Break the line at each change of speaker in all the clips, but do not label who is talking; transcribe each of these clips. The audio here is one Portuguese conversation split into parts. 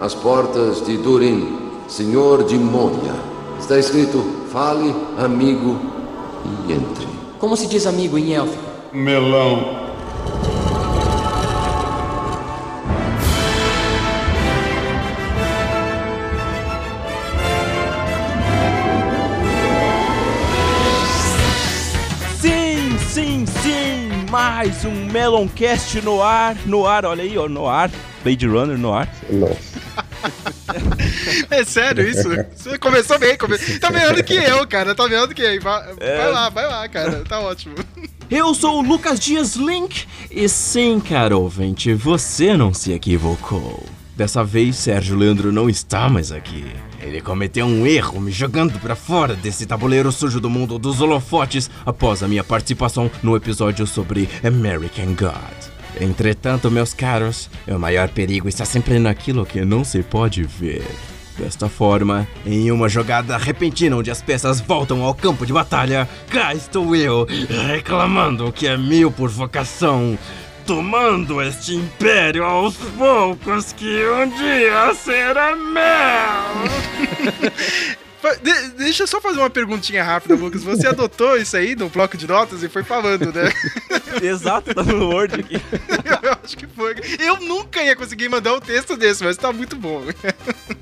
As portas de Durin, senhor de Moria. Está escrito: fale, amigo, e entre.
Como se diz amigo em élfico?
Melão.
Sim, sim, sim! Mais um Meloncast no ar, no ar, olha aí, ó, no ar. Blade Runner no ar.
Nossa.
É sério isso? Você começou bem, come... tá melhor do que eu, cara. Tá melhor do que eu. Vai,
É.
vai lá, vai lá, cara. Tá ótimo.
Eu sou o Lucas Dias Link e sim, caro ouvinte, você não se equivocou. Dessa vez, Sérgio Leandro não está mais aqui. Ele cometeu um erro me jogando pra fora desse tabuleiro sujo do mundo dos holofotes após a minha participação no episódio sobre American God. Entretanto, meus caros, o maior perigo está sempre naquilo que não se pode ver. Desta forma, em uma jogada repentina onde as peças voltam ao campo de batalha, cá estou eu, reclamando que é mil por vocação, tomando este império aos poucos que um dia será meu.
De- deixa eu só fazer uma perguntinha rápida, Lucas. Você adotou isso aí no bloco de notas e foi falando, né?
Exato, tá no Word aqui.
Eu acho que foi. Eu nunca ia conseguir mandar um texto desse, mas tá muito bom.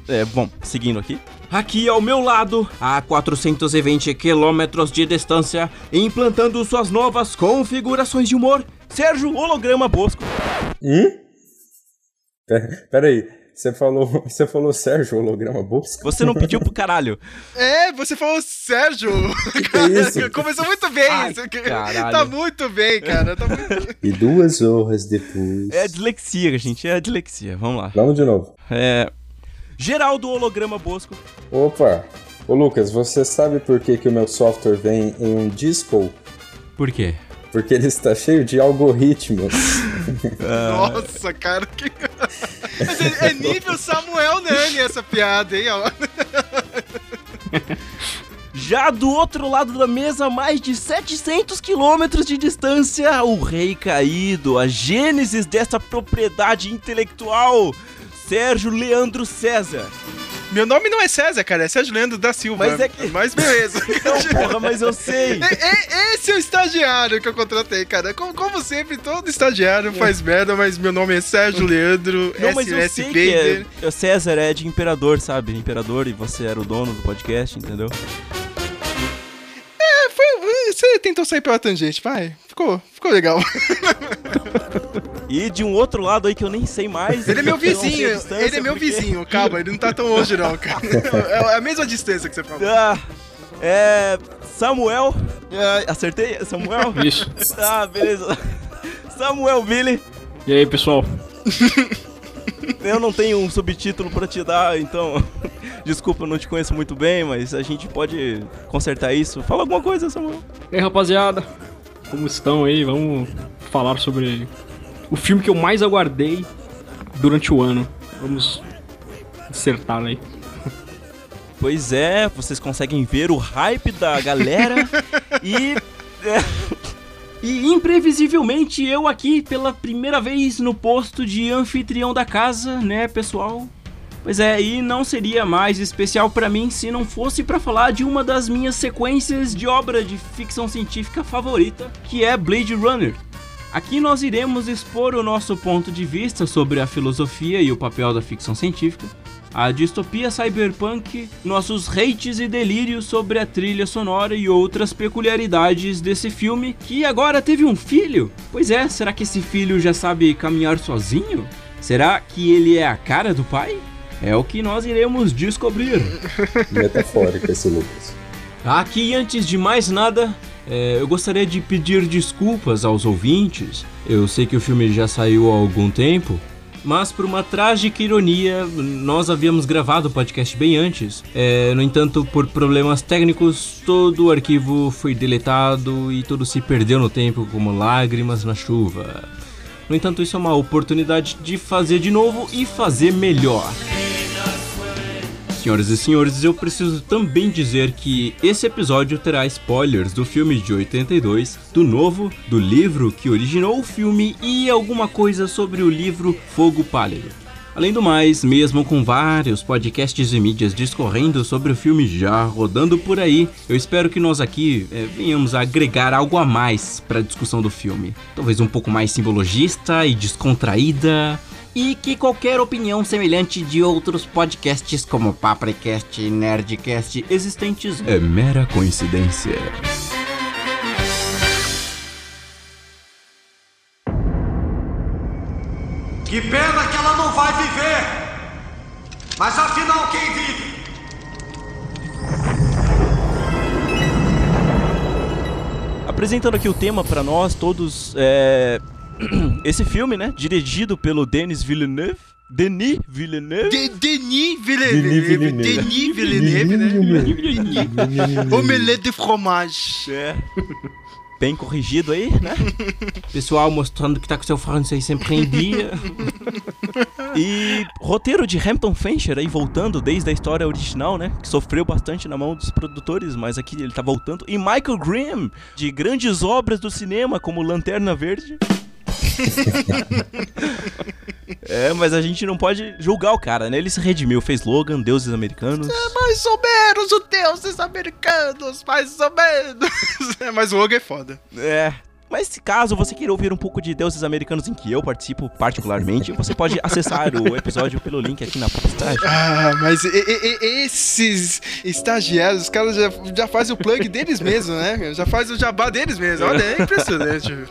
É, bom, seguindo aqui. Aqui ao meu lado, a 420 quilômetros de distância, implantando suas novas configurações de humor, Sérgio Holograma Bosco.
Hum? Pera, pera aí. Você falou, você falou Sérgio Holograma Bosco?
Você não pediu pro caralho.
É, você falou Sérgio.
que é isso?
Começou muito bem.
Ai,
isso aqui.
caralho.
Tá muito bem, cara. Tá muito...
E duas horas depois.
É dislexia, gente, é dislexia. Vamos lá.
Vamos de novo.
É. Geraldo Holograma Bosco.
Opa! Ô Lucas, você sabe por que, que o meu software vem em um disco?
Por quê?
Porque ele está cheio de algoritmos.
Nossa, cara. Que... Mas é, é nível Samuel Nani essa piada, hein? ó.
Já do outro lado da mesa, mais de 700 quilômetros de distância, o rei caído, a gênesis dessa propriedade intelectual, Sérgio Leandro César.
Meu nome não é César, cara. É Sérgio Leandro da Silva.
Mas é que-
Mas beleza.
Não, porra, mas eu sei.
É- é- Esse é o estagiário que eu contratei, cara. Como, como sempre, todo estagiário faz merda, mas meu nome é Sérgio Leandro,
Não, mas eu sei que é, o César é de imperador, sabe? Imperador e você era o dono do podcast, entendeu?
É, foi- você tentou sair pela tangente, vai. Ficou, ficou legal.
E de um outro lado aí que eu nem sei mais.
Ele é meu vizinho, ele é meu
porque-
vizinho, calma, ele não tá tão longe não, cara. É a mesma distância que você falou.
Ah, é. Samuel. Ah, acertei? Samuel?
Isso.
Ah, beleza. Samuel Billy.
E aí, pessoal?
Eu não tenho um subtítulo pra te dar, então. Desculpa, eu não te conheço muito bem, mas a gente pode consertar isso. Fala alguma coisa, Samuel.
E aí, rapaziada? Como estão aí? Vamos falar sobre o filme que eu mais aguardei durante o ano. Vamos acertar aí.
Pois é, vocês conseguem ver o hype da galera e. E imprevisivelmente eu aqui pela primeira vez no posto de anfitrião da casa, né, pessoal? Pois é, e não seria mais especial pra mim se não fosse pra falar de uma das minhas sequências de obra de ficção científica favorita, que é Blade Runner. Aqui nós iremos expor o nosso ponto de vista sobre a filosofia e o papel da ficção científica, a distopia cyberpunk, nossos hates e delírios sobre a trilha sonora e outras peculiaridades desse filme que agora teve um filho. Pois é, será que esse filho já sabe caminhar sozinho? Será que ele é a cara do pai? É o que nós iremos descobrir.
Metafórico esse Lucas.
Aqui, antes de mais nada, é, eu gostaria de pedir desculpas aos ouvintes. Eu sei que o filme já saiu há algum tempo, mas por uma trágica ironia, nós havíamos gravado o podcast bem antes. É, no entanto, por problemas técnicos, todo o arquivo foi deletado e tudo se perdeu no tempo como lágrimas na chuva. No entanto, isso é uma oportunidade de fazer de novo e fazer melhor. Senhoras e senhores, eu preciso também dizer que esse episódio terá spoilers do filme de 82, do novo, do livro que originou o filme e alguma coisa sobre o livro Fogo Pálido. Além do mais, mesmo com vários podcasts e mídias discorrendo sobre o filme já rodando por aí, eu espero que nós aqui é, venhamos a agregar algo a mais para a discussão do filme. Talvez um pouco mais simbologista e descontraída, e que qualquer opinião semelhante de outros podcasts como Papricast e Nerdcast existentes é mera coincidência.
Que pena que ela não vai viver! Mas afinal, quem vive?
Apresentando aqui o tema para nós todos, é... esse filme, né, dirigido pelo Denis Villeneuve, Denis Villeneuve.
De, Denis Villeneuve.
Villeneuve.
Denis Villeneuve, né? Omelette de fromage.
É. Bem corrigido aí, né? Pessoal mostrando que tá com seu francês sempre em dia. E roteiro de Hampton Fancher aí voltando desde a história original, né? Que sofreu bastante na mão dos produtores, mas aqui ele tá voltando. E Michael Grimm, de grandes obras do cinema, como Lanterna Verde. é, mas a gente não pode julgar o cara, né? Ele se redimiu, fez Logan, Deuses Americanos.
Mais ou menos os deuses americanos, mais ou menos. Mas o Logan é foda.
É. Mas se caso você queira ouvir um pouco de Deuses Americanos em que eu participo particularmente, você pode acessar o episódio pelo link aqui na postagem.
Ah, mas e- e- esses estagiários, os caras já, já fazem o plug deles mesmos, né? Já faz o jabá deles mesmos. Olha, é impressionante.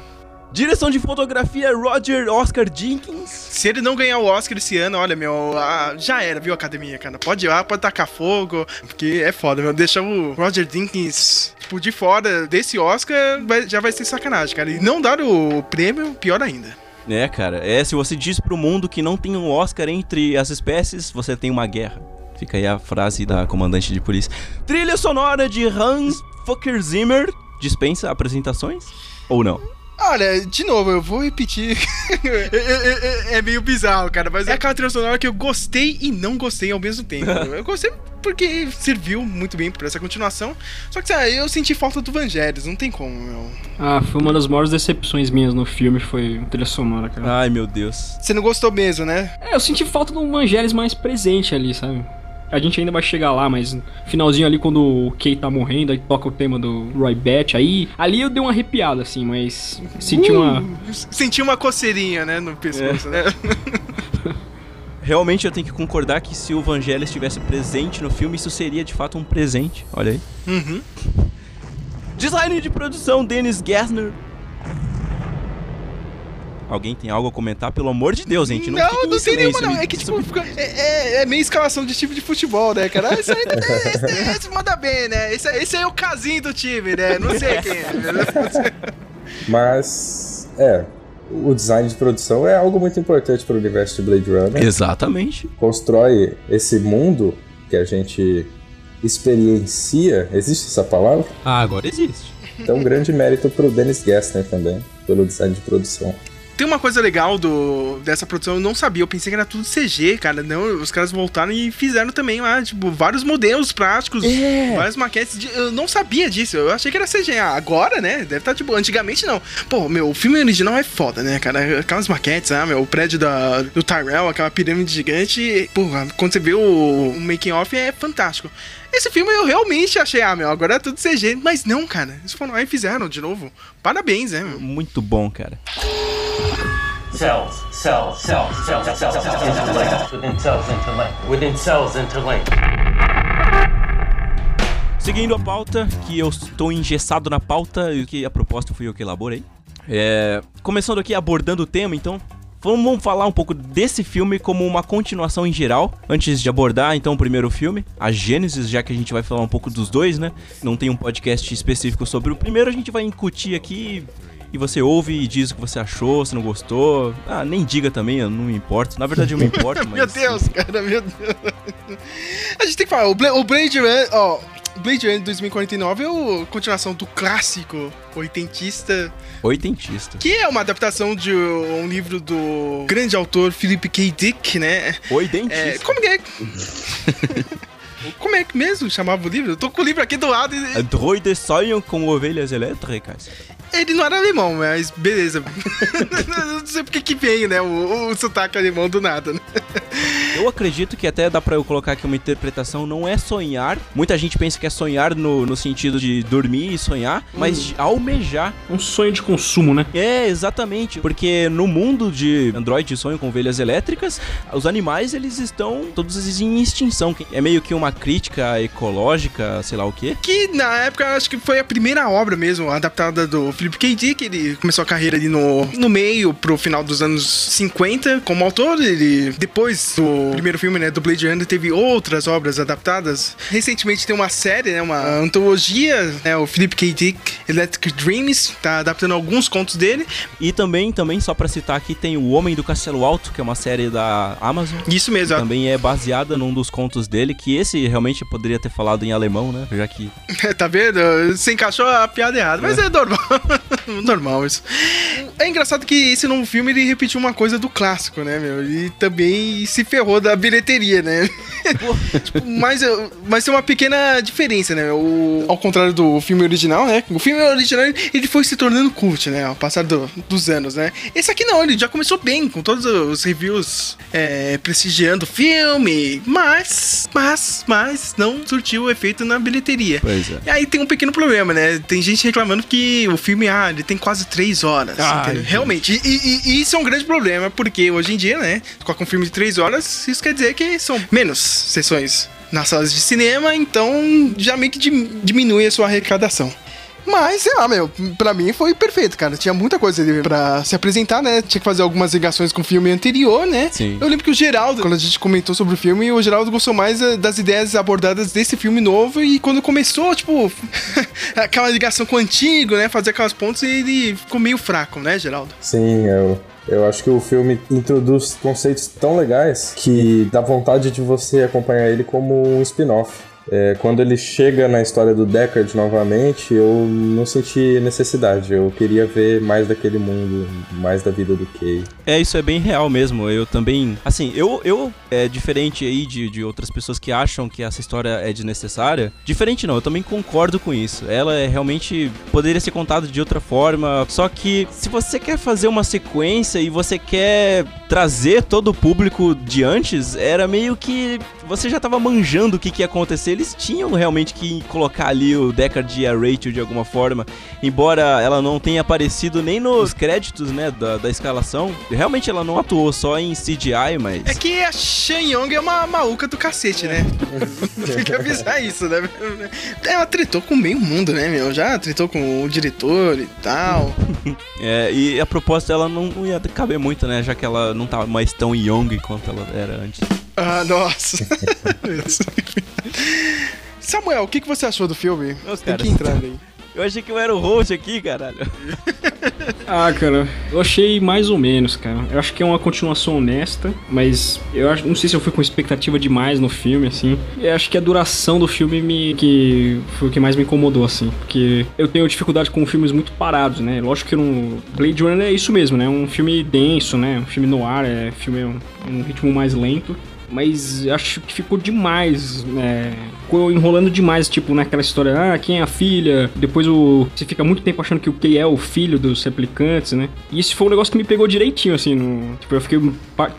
Direção de fotografia Roger Oscar Jenkins.
Se ele não ganhar o Oscar esse ano, olha, meu, ah, já era, viu, academia, cara? Pode ir lá, pode tacar fogo, porque é foda, meu. Deixar o Roger Dinkins, tipo, de fora desse Oscar vai- já vai ser sacanagem, cara. E não dar o prêmio, pior ainda.
É, cara, é se você diz pro mundo que não tem um Oscar entre as espécies, você tem uma guerra. Fica aí a frase da comandante de polícia. Trilha sonora de Hans Fucker Zimmer. Dispensa apresentações? Ou não?
Olha, de novo, eu vou repetir. é, é- é- é meio bizarro, cara, mas é aquela trilha sonora que eu gostei e não gostei ao mesmo tempo. Eu gostei porque serviu muito bem pra essa continuação. Só que, sabe, eu senti falta do Vangelis, não tem como, meu.
Ah, foi uma das maiores decepções minhas no filme, foi a trilha sonora, cara.
Ai, meu Deus.
Você não gostou mesmo, né?
É, eu senti falta do Vangelis mais presente ali, sabe? A gente ainda vai chegar lá, mas no finalzinho ali, quando o Kay tá morrendo, aí toca o tema do Roy Batch, aí... Ali eu dei uma arrepiada, assim, mas senti uma...
Senti uma coceirinha, né, no pescoço, né?
Realmente eu tenho que concordar que se o Vangelis estivesse presente no filme, isso seria de fato um presente. Olha aí.
Uhum.
Design de produção, Dennis Gessner. Alguém tem algo a comentar? Pelo amor de Deus, gente. Não,
Não, não tem nenhuma,
silêncio,
não. É que, tipo, fica- é, é- é meio escalação de time de futebol, né, cara? Esse aí, esse, esse manda bem, né? Esse, esse aí é o casinho do time, né? Não sei quem é.
Mas, é, o design de produção é algo muito importante para o universo de Blade Runner.
Exatamente.
Constrói esse mundo que a gente experiencia. Existe essa palavra?
Ah, agora existe.
Então, um grande mérito para o Dennis Gessner também, pelo design de produção.
Tem uma coisa legal do, dessa produção, eu não sabia, eu pensei que era tudo CG, cara. Não, os caras voltaram e fizeram também lá, tipo, vários modelos práticos, várias maquetes. de- eu não sabia disso, eu achei que era CG. Ah, agora, né? Deve estar, tipo, antigamente não. Pô, meu, o filme original é foda, né, cara? Aquelas maquetes, ah, meu, o prédio da, do Tyrell, aquela pirâmide gigante. Porra, quando você vê o, o making off é fantástico. Esse filme eu realmente achei, ah, meu, agora é tudo CG. Mas não, cara. Eles foram lá e fizeram de novo. Parabéns, né, meu?
Muito bom, cara.
Cells, cells, cells, cells, cells, cells, cells, interlinked. Within cells interlinked. Within cells interlinked.
Seguindo a pauta, que eu estou engessado na pauta, e que a proposta fui eu que elaborei. É, começando aqui abordando o tema, então, vamos falar um pouco desse filme como uma continuação em geral. Antes de abordar, então, o primeiro filme, a Gênesis, já que a gente vai falar um pouco dos dois, né? Não tem um podcast específico sobre o primeiro, a gente vai incutir aqui e você ouve e diz o que você achou, se não gostou. Ah, nem diga também, eu não me importo. Na verdade, eu me importo, mas.
Meu Deus, cara, meu Deus. A gente tem que falar, o, Bla o Blade Runner, ó, Blade Runner 2049 é a continuação do clássico oitentista,
Oitentista.
que é uma adaptação de um livro do grande autor Philip K. Dick, né?
Oitentista.
É, como que é? Como é que mesmo chamava o livro? Eu tô com o livro aqui do lado e
Droides sonham com ovelhas elétricas.
ele não era alemão, mas beleza. não sei porque que veio, né? O, o sotaque alemão do nada, né?
Eu acredito que até dá pra eu colocar aqui uma interpretação, não é sonhar. Muita gente pensa que é sonhar no, no sentido de dormir e sonhar, mas de almejar.
Um sonho de consumo, né?
É, exatamente. Porque no mundo de Android sonho com ovelhas elétricas, os animais eles estão todos em extinção. É meio que uma crítica ecológica, sei lá o quê.
Que na época acho que foi a primeira obra mesmo, adaptada do Philip K. Dick. Ele começou a carreira ali no, no meio, pro final dos anos 50, como autor. Ele, depois do primeiro filme, né, do Blade Runner, teve outras obras adaptadas. Recentemente tem uma série, né, uma antologia, né, o Philip K. Dick Electric Dreams, tá adaptando alguns contos dele.
E também, também só pra citar aqui, tem O Homem do Castelo Alto, que é uma série da Amazon.
Isso mesmo.
Também é baseada num dos contos dele, que esse realmente poderia ter falado em alemão, né? Já que.
tá vendo? Você encaixou a piada errada, mas é, normal. normal isso. É engraçado que esse novo filme ele repetiu uma coisa do clássico, né, meu? E também se ferrou da bilheteria, né? tipo, mas, mas tem uma pequena diferença, né? O, ao contrário do filme original, né? O filme original ele foi se tornando cult, né? Ao passar do- dos anos, né? Esse aqui não, ele já começou bem, com todos os reviews é, prestigiando o filme, mas, mas, mas não surtiu o efeito na bilheteria.
Pois é.
E aí tem um pequeno problema, né? Tem gente reclamando que o filme, ah, ele tem quase três horas.
Gente.
Realmente. E, e- e isso é um grande problema, porque hoje em dia, né? Com um filme de três horas, isso quer dizer que são menos sessões nas salas de cinema, então já meio que dim- diminui a sua arrecadação. Mas, sei lá, meu, pra mim foi perfeito, cara. Tinha muita coisa ali pra se apresentar, né? Tinha que fazer algumas ligações com o filme anterior, né?
Sim.
Eu lembro que o Geraldo, quando a gente comentou sobre o filme, o Geraldo gostou mais eh, das ideias abordadas desse filme novo. E quando começou, tipo, aquela ligação com o antigo, né? Fazer aquelas pontes, ele ficou meio fraco, né, Geraldo?
Sim, eu, eu acho que o filme introduz conceitos tão legais que dá vontade de você acompanhar ele como um spin-off. É, quando ele chega na história do Deckard novamente, eu não senti necessidade. Eu queria ver mais daquele mundo, mais da vida do Kay.
É, isso é bem real mesmo. Eu também. Assim, eu, eu é diferente aí de, de outras pessoas que acham que essa história é desnecessária. Diferente não, eu também concordo com isso. Ela é realmente. poderia ser contada de outra forma. Só que se você quer fazer uma sequência e você quer trazer todo o público de antes, era meio que. Você já tava manjando o que, que ia acontecer. Eles tinham realmente que colocar ali o Deckard e a Rachel de alguma forma. Embora ela não tenha aparecido nem nos créditos, né, da, da escalação. Realmente ela não atuou só em CGI, mas...
É que a Shen Yong é uma maluca do cacete, né? Tem que avisar isso, né? Ela tretou com meio mundo, né, meu? Já tretou com o diretor e tal.
É, e a proposta ela não, não ia caber muito, né, já que ela não tava mais tão young quanto ela era antes.
Ah, nossa. Samuel, o que, que você achou do filme?
Nossa,
Tem
cara.
que entrar aí.
Eu achei que eu era o host aqui, caralho.
Ah, cara, eu achei mais ou menos, cara. Eu acho que é uma continuação honesta, mas eu acho, não sei se eu fui com expectativa demais no filme, assim. Eu acho que a duração do filme me que foi o que mais me incomodou, assim, porque eu tenho dificuldade com filmes muito parados, né? Lógico que no Blade Runner é isso mesmo, né? Um filme denso, né? Um filme no ar, é filme um, um ritmo mais lento. Mas acho que ficou demais, né? Ficou enrolando demais, tipo, naquela história, ah, quem é a filha? Depois o. Você fica muito tempo achando que o Kay é o filho dos replicantes, né? E isso foi um negócio que me pegou direitinho, assim, no. Tipo, eu fiquei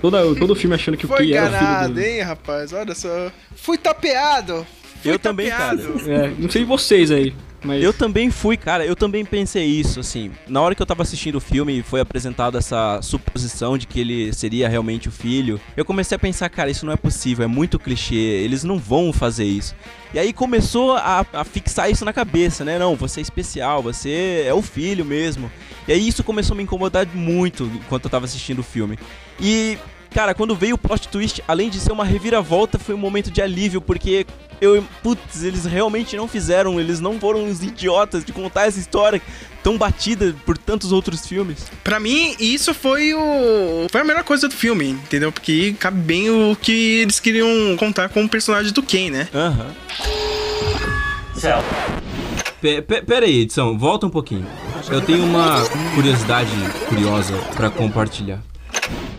toda, todo o filme achando que o
Foi
Kay era o
enganado,
filho do.
hein, rapaz? Olha só. Fui tapeado.
Eu também,
tapeado.
É, não sei vocês aí, mas.
Eu também fui, cara, eu também pensei isso, assim. Na hora que eu tava assistindo o filme e foi apresentada essa suposição de que ele seria realmente o filho, eu comecei a pensar, cara, isso não é possível, é muito clichê, eles não vão fazer isso. E aí começou a, a fixar isso na cabeça, né? Não, você é especial, você é o filho mesmo. E aí isso começou a me incomodar muito enquanto eu tava assistindo o filme. E, cara, quando veio o plot twist, além de ser uma reviravolta, foi um momento de alívio, porque eu, putz, eles realmente não fizeram, eles não foram os idiotas de contar essa história tão batida por tantos outros filmes.
Pra mim, isso foi o. Foi a melhor coisa do filme, entendeu? Porque cabe bem o que eles queriam contar com o personagem do Ken, né?
Aham.
Cell.
Pera aí, edição, volta um pouquinho. Eu tenho uma curiosidade curiosa pra compartilhar.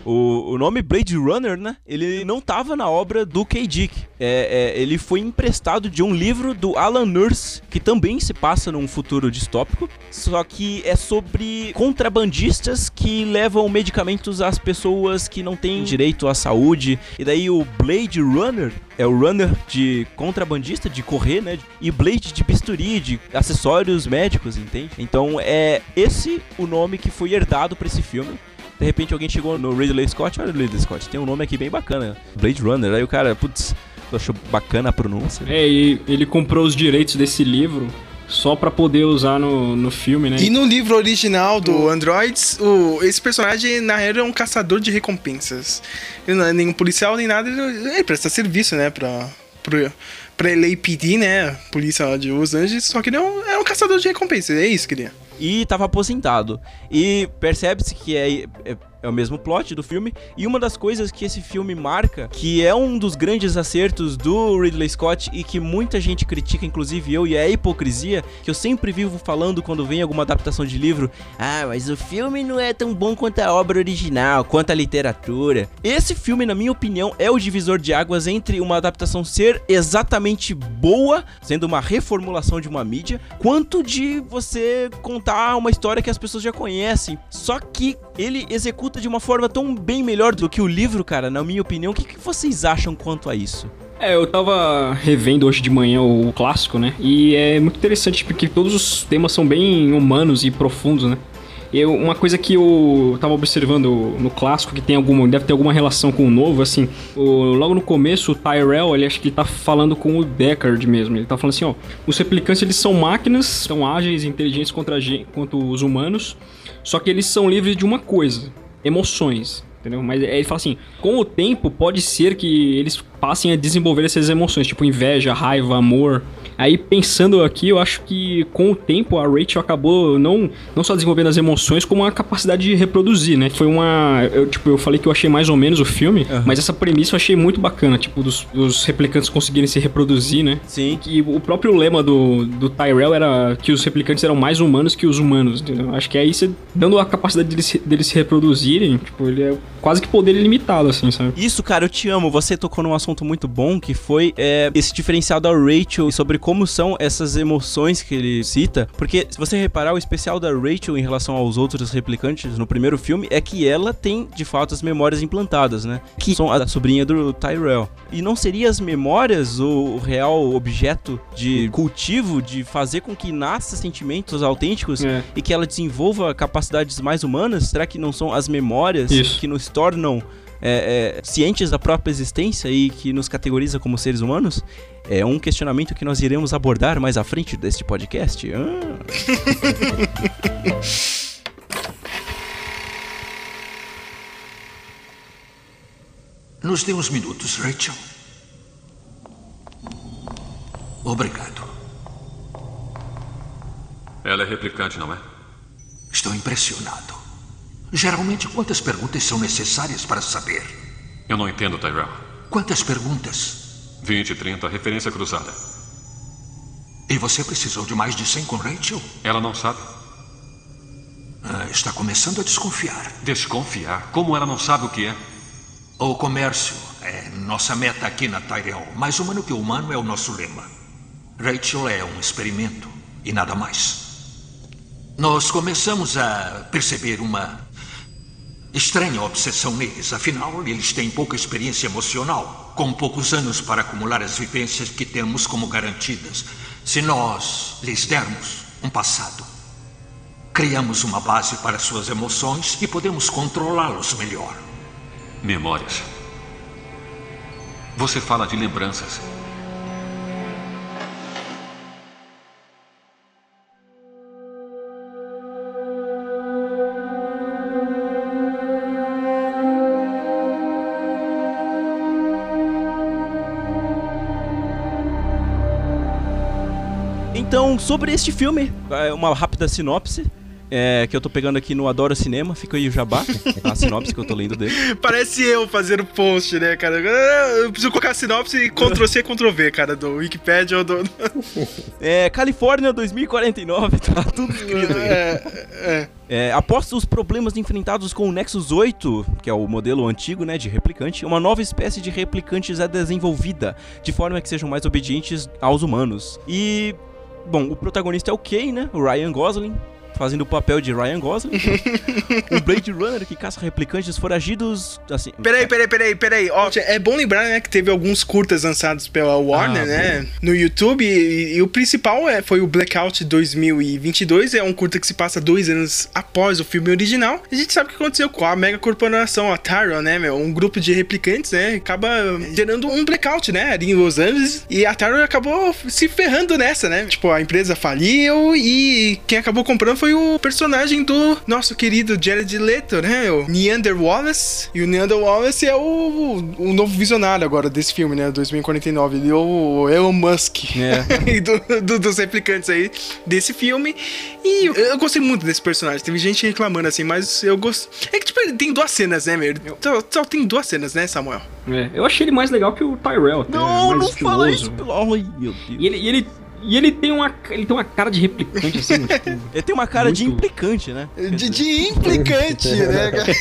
O, o nome Blade Runner, né? Ele não tava na obra do K. Dick. É, é, ele foi emprestado de um livro do Alan Nurse, que também se passa num futuro distópico, só que é sobre contrabandistas que levam medicamentos às pessoas que não têm direito à saúde. E daí o Blade Runner é o runner de contrabandista, de correr, né? E Blade de bisturi, de acessórios médicos, entende? Então é esse o nome que foi herdado para esse filme. De repente alguém chegou no Ridley Scott, olha o Ridley Scott, tem um nome aqui bem bacana, Blade Runner. Aí o cara, putz, achou bacana a pronúncia.
É, e ele comprou os direitos desse livro só pra poder usar no, no filme, né?
E no livro original do Androids, o, esse personagem, na real, é um caçador de recompensas. Ele não é nenhum policial nem nada, ele, ele presta serviço, né, pra, pra, pra LAPD, né, polícia de Los Angeles, só que ele é um, é um caçador de recompensas, é isso que ele é.
E tava aposentado. E percebe-se que é, é é o mesmo plot do filme. E uma das coisas que esse filme marca, que é um dos grandes acertos do Ridley Scott e que muita gente critica, inclusive eu, e é a hipocrisia, que eu sempre vivo falando quando vem alguma adaptação de livro: ah, mas o filme não é tão bom quanto a obra original, quanto a literatura. Esse filme, na minha opinião, é o divisor de águas entre uma adaptação ser exatamente boa, sendo uma reformulação de uma mídia, quanto de você contar uma história que as pessoas já conhecem. Só que ele executa de uma forma tão bem melhor do que o livro, cara, na minha opinião. O que, que vocês acham quanto a isso?
É, eu tava revendo hoje de manhã o clássico, né? E é muito interessante porque todos os temas são bem humanos e profundos, né? Eu, uma coisa que eu tava observando no clássico, que tem alguma, deve ter alguma relação com o novo, assim, o, logo no começo, o Tyrell, ele acho que ele tá falando com o Deckard mesmo. Ele tá falando assim, ó, os replicantes eles são máquinas, são ágeis e inteligentes contra, contra os humanos, só que eles são livres de uma coisa, emoções. Entendeu? Mas ele fala assim: com o tempo, pode ser que eles passem a desenvolver essas emoções, tipo inveja, raiva, amor, Aí pensando aqui, eu acho que com o tempo a Rachel acabou não, não só desenvolvendo as emoções, como a capacidade de reproduzir, né? Foi uma. Eu, tipo, eu falei que eu achei mais ou menos o filme, uhum. mas essa premissa eu achei muito bacana, tipo, dos, dos replicantes conseguirem se reproduzir, né?
Sim.
E o próprio lema do, do Tyrell era que os replicantes eram mais humanos que os humanos, entendeu? Acho que aí você, dando a capacidade deles, deles se reproduzirem, tipo, ele é quase que poder ilimitado, assim, sabe?
Isso, cara, eu te amo. Você tocou num assunto muito bom que foi é, esse diferencial da Rachel sobre como são essas emoções que ele cita. Porque, se você reparar, o especial da Rachel em relação aos outros replicantes no primeiro filme é que ela tem, de fato, as memórias implantadas, né? Que são a sobrinha do Tyrell. E não seria as memórias o real objeto de cultivo de fazer com que nasça sentimentos autênticos é. e que ela desenvolva capacidades mais humanas? Será que não são as memórias Isso. que nos tornam é, é, cientes da própria existência e que nos categoriza como seres humanos? É um questionamento que nós iremos abordar mais à frente deste podcast. Ah.
Nos dê uns minutos, Rachel. Obrigado.
Ela é replicante, não é?
Estou impressionado. Geralmente, quantas perguntas são necessárias para saber?
Eu não entendo, Tyrell.
Quantas perguntas?
20, 30, referência cruzada.
E você precisou de mais de 100 com Rachel?
Ela não sabe.
Ah, está começando a desconfiar.
Desconfiar? Como ela não sabe o que é?
O comércio é nossa meta aqui na Tyrell. Mais humano que humano é o nosso lema. Rachel é um experimento e nada mais. Nós começamos a perceber uma Estranha obsessão neles, afinal, eles têm pouca experiência emocional, com poucos anos para acumular as vivências que temos como garantidas. Se nós lhes dermos um passado, criamos uma base para suas emoções e podemos controlá-los melhor.
Memórias. Você fala de lembranças.
Então, sobre este filme, é uma rápida sinopse. é, que eu tô pegando aqui no Adoro Cinema, fica aí o jabá, a sinopse que eu tô lendo dele.
Parece eu fazendo post, né, cara? Eu preciso colocar a sinopse e Ctrl-C, Ctrl-V, cara, do Wikipedia ou do...
É, Califórnia 2049, tá tudo escrito aí.
É, é.
É, após os problemas enfrentados com o Nexus 8, que é o modelo antigo né, de replicante, uma nova espécie de replicantes é desenvolvida, de forma que sejam mais obedientes aos humanos. E, bom, o protagonista é o Kay, né, o Ryan Gosling, fazendo o papel de Ryan Gosling. um Blade Runner que caça replicantes foragidos, assim...
Peraí, peraí, peraí, peraí. Ó, é bom lembrar, né, que teve alguns curtas lançados pela Warner,
Ah,
né, no YouTube, e, e o principal é, foi o Blackout 2022, é um curta que se passa dois anos após o filme original. A gente sabe o que aconteceu com a mega corporação, a Tyron, né, meu, um grupo de replicantes, né, acaba gerando um blackout, né, ali em Los Angeles, e a Tyron acabou se ferrando nessa, né, tipo, a empresa faliu e quem acabou comprando foi o personagem do nosso querido Jared Leto, né, o Neander Wallace, e o Neander Wallace é o, o novo visionário agora desse filme, né, 2049, ele é o Elon Musk
É.
do, do- dos replicantes aí desse filme, e eu, eu gostei muito desse personagem, teve gente reclamando assim, mas eu gosto, é que tipo, ele tem duas cenas, né, meu, só, só tem duas cenas, né, Samuel?
É, eu achei ele mais legal que o Tyrell. até,
Não,
mais
não fala isso, pelo amor de Deus.
E ele, e ele, e ele tem uma, ele tem uma cara de replicante assim, tipo,
Ele tem uma cara de
Muito.
implicante, né?
De, de implicante, né, cara?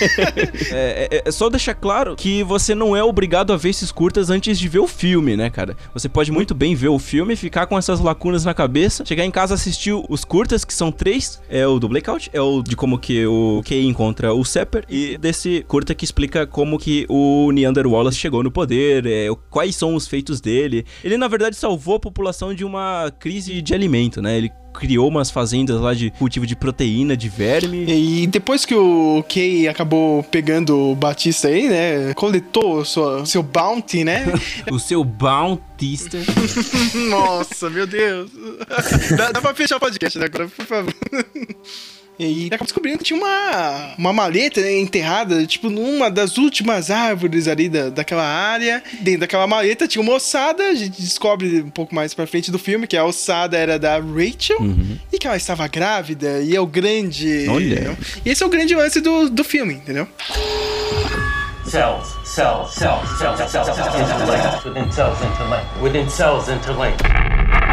É, é- é só deixar claro que você não é obrigado a ver esses curtas antes de ver o filme, né, cara? Você pode muito bem ver o filme, ficar com essas lacunas na cabeça, chegar em casa assistir os curtas, que são três. É o do Blackout, é o de como que o Kay encontra o Sepper, e desse curta que explica como que o Neander Wallace chegou no poder, é, o- quais são os feitos dele. Ele, na verdade, salvou a população de uma crise de alimento, né? Ele criou umas fazendas lá de cultivo de proteína, de verme.
E depois que o Kay acabou pegando o Batista aí, né? Coletou sua, seu bounty, né?
O seu Bautista.
Nossa, meu Deus. Dá, dá pra fechar o podcast, né, agora, por favor. E acabou descobrindo que tinha uma, uma maleta né, enterrada, tipo, numa das últimas árvores ali da, daquela área. Dentro daquela maleta tinha uma ossada, a gente descobre um pouco mais pra frente do filme que a ossada era da Rachel e que ela estava grávida e é o grande.
Olha.
entendeu? E esse é o grande lance do, do filme, entendeu?
Cells, cells, cells, cells, cells, cells, cells, interlinked. Within cells interlinked. Within cells interlinked.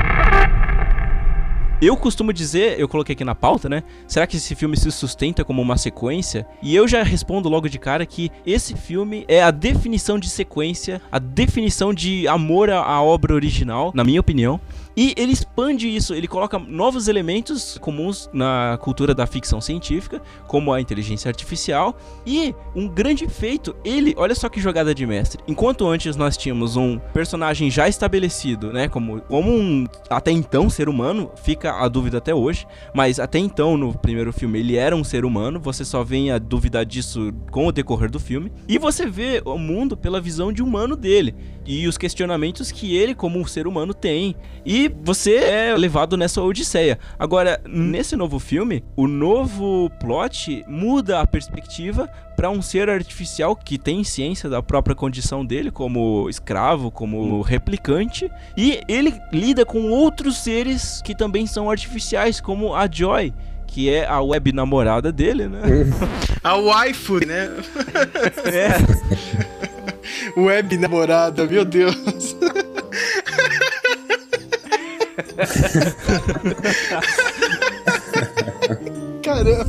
Eu costumo dizer, eu coloquei aqui na pauta, né? Será que esse filme se sustenta como uma sequência? E eu já respondo logo de cara que esse filme é a definição de sequência, a definição de amor à, obra original, na minha opinião. E ele expande isso, ele coloca novos elementos comuns na cultura da ficção científica, como a inteligência artificial, e um grande feito, ele, olha só que jogada de mestre. Enquanto antes nós tínhamos um personagem já estabelecido, né, como, como um até então ser humano, fica a dúvida até hoje, mas até então no primeiro filme ele era um ser humano, você só vem a duvidar disso com o decorrer do filme, e você vê o mundo pela visão de humano dele e os questionamentos que ele como um ser humano tem. E você é levado nessa odisseia. Agora, nesse novo filme, o novo plot muda a perspectiva para um ser artificial que tem ciência da própria condição dele, como escravo, como replicante, e ele lida com outros seres que também são artificiais, como a Joy. Que é a web namorada dele, né?
A waifu, né?
É.
Web namorada, meu Deus. Caramba.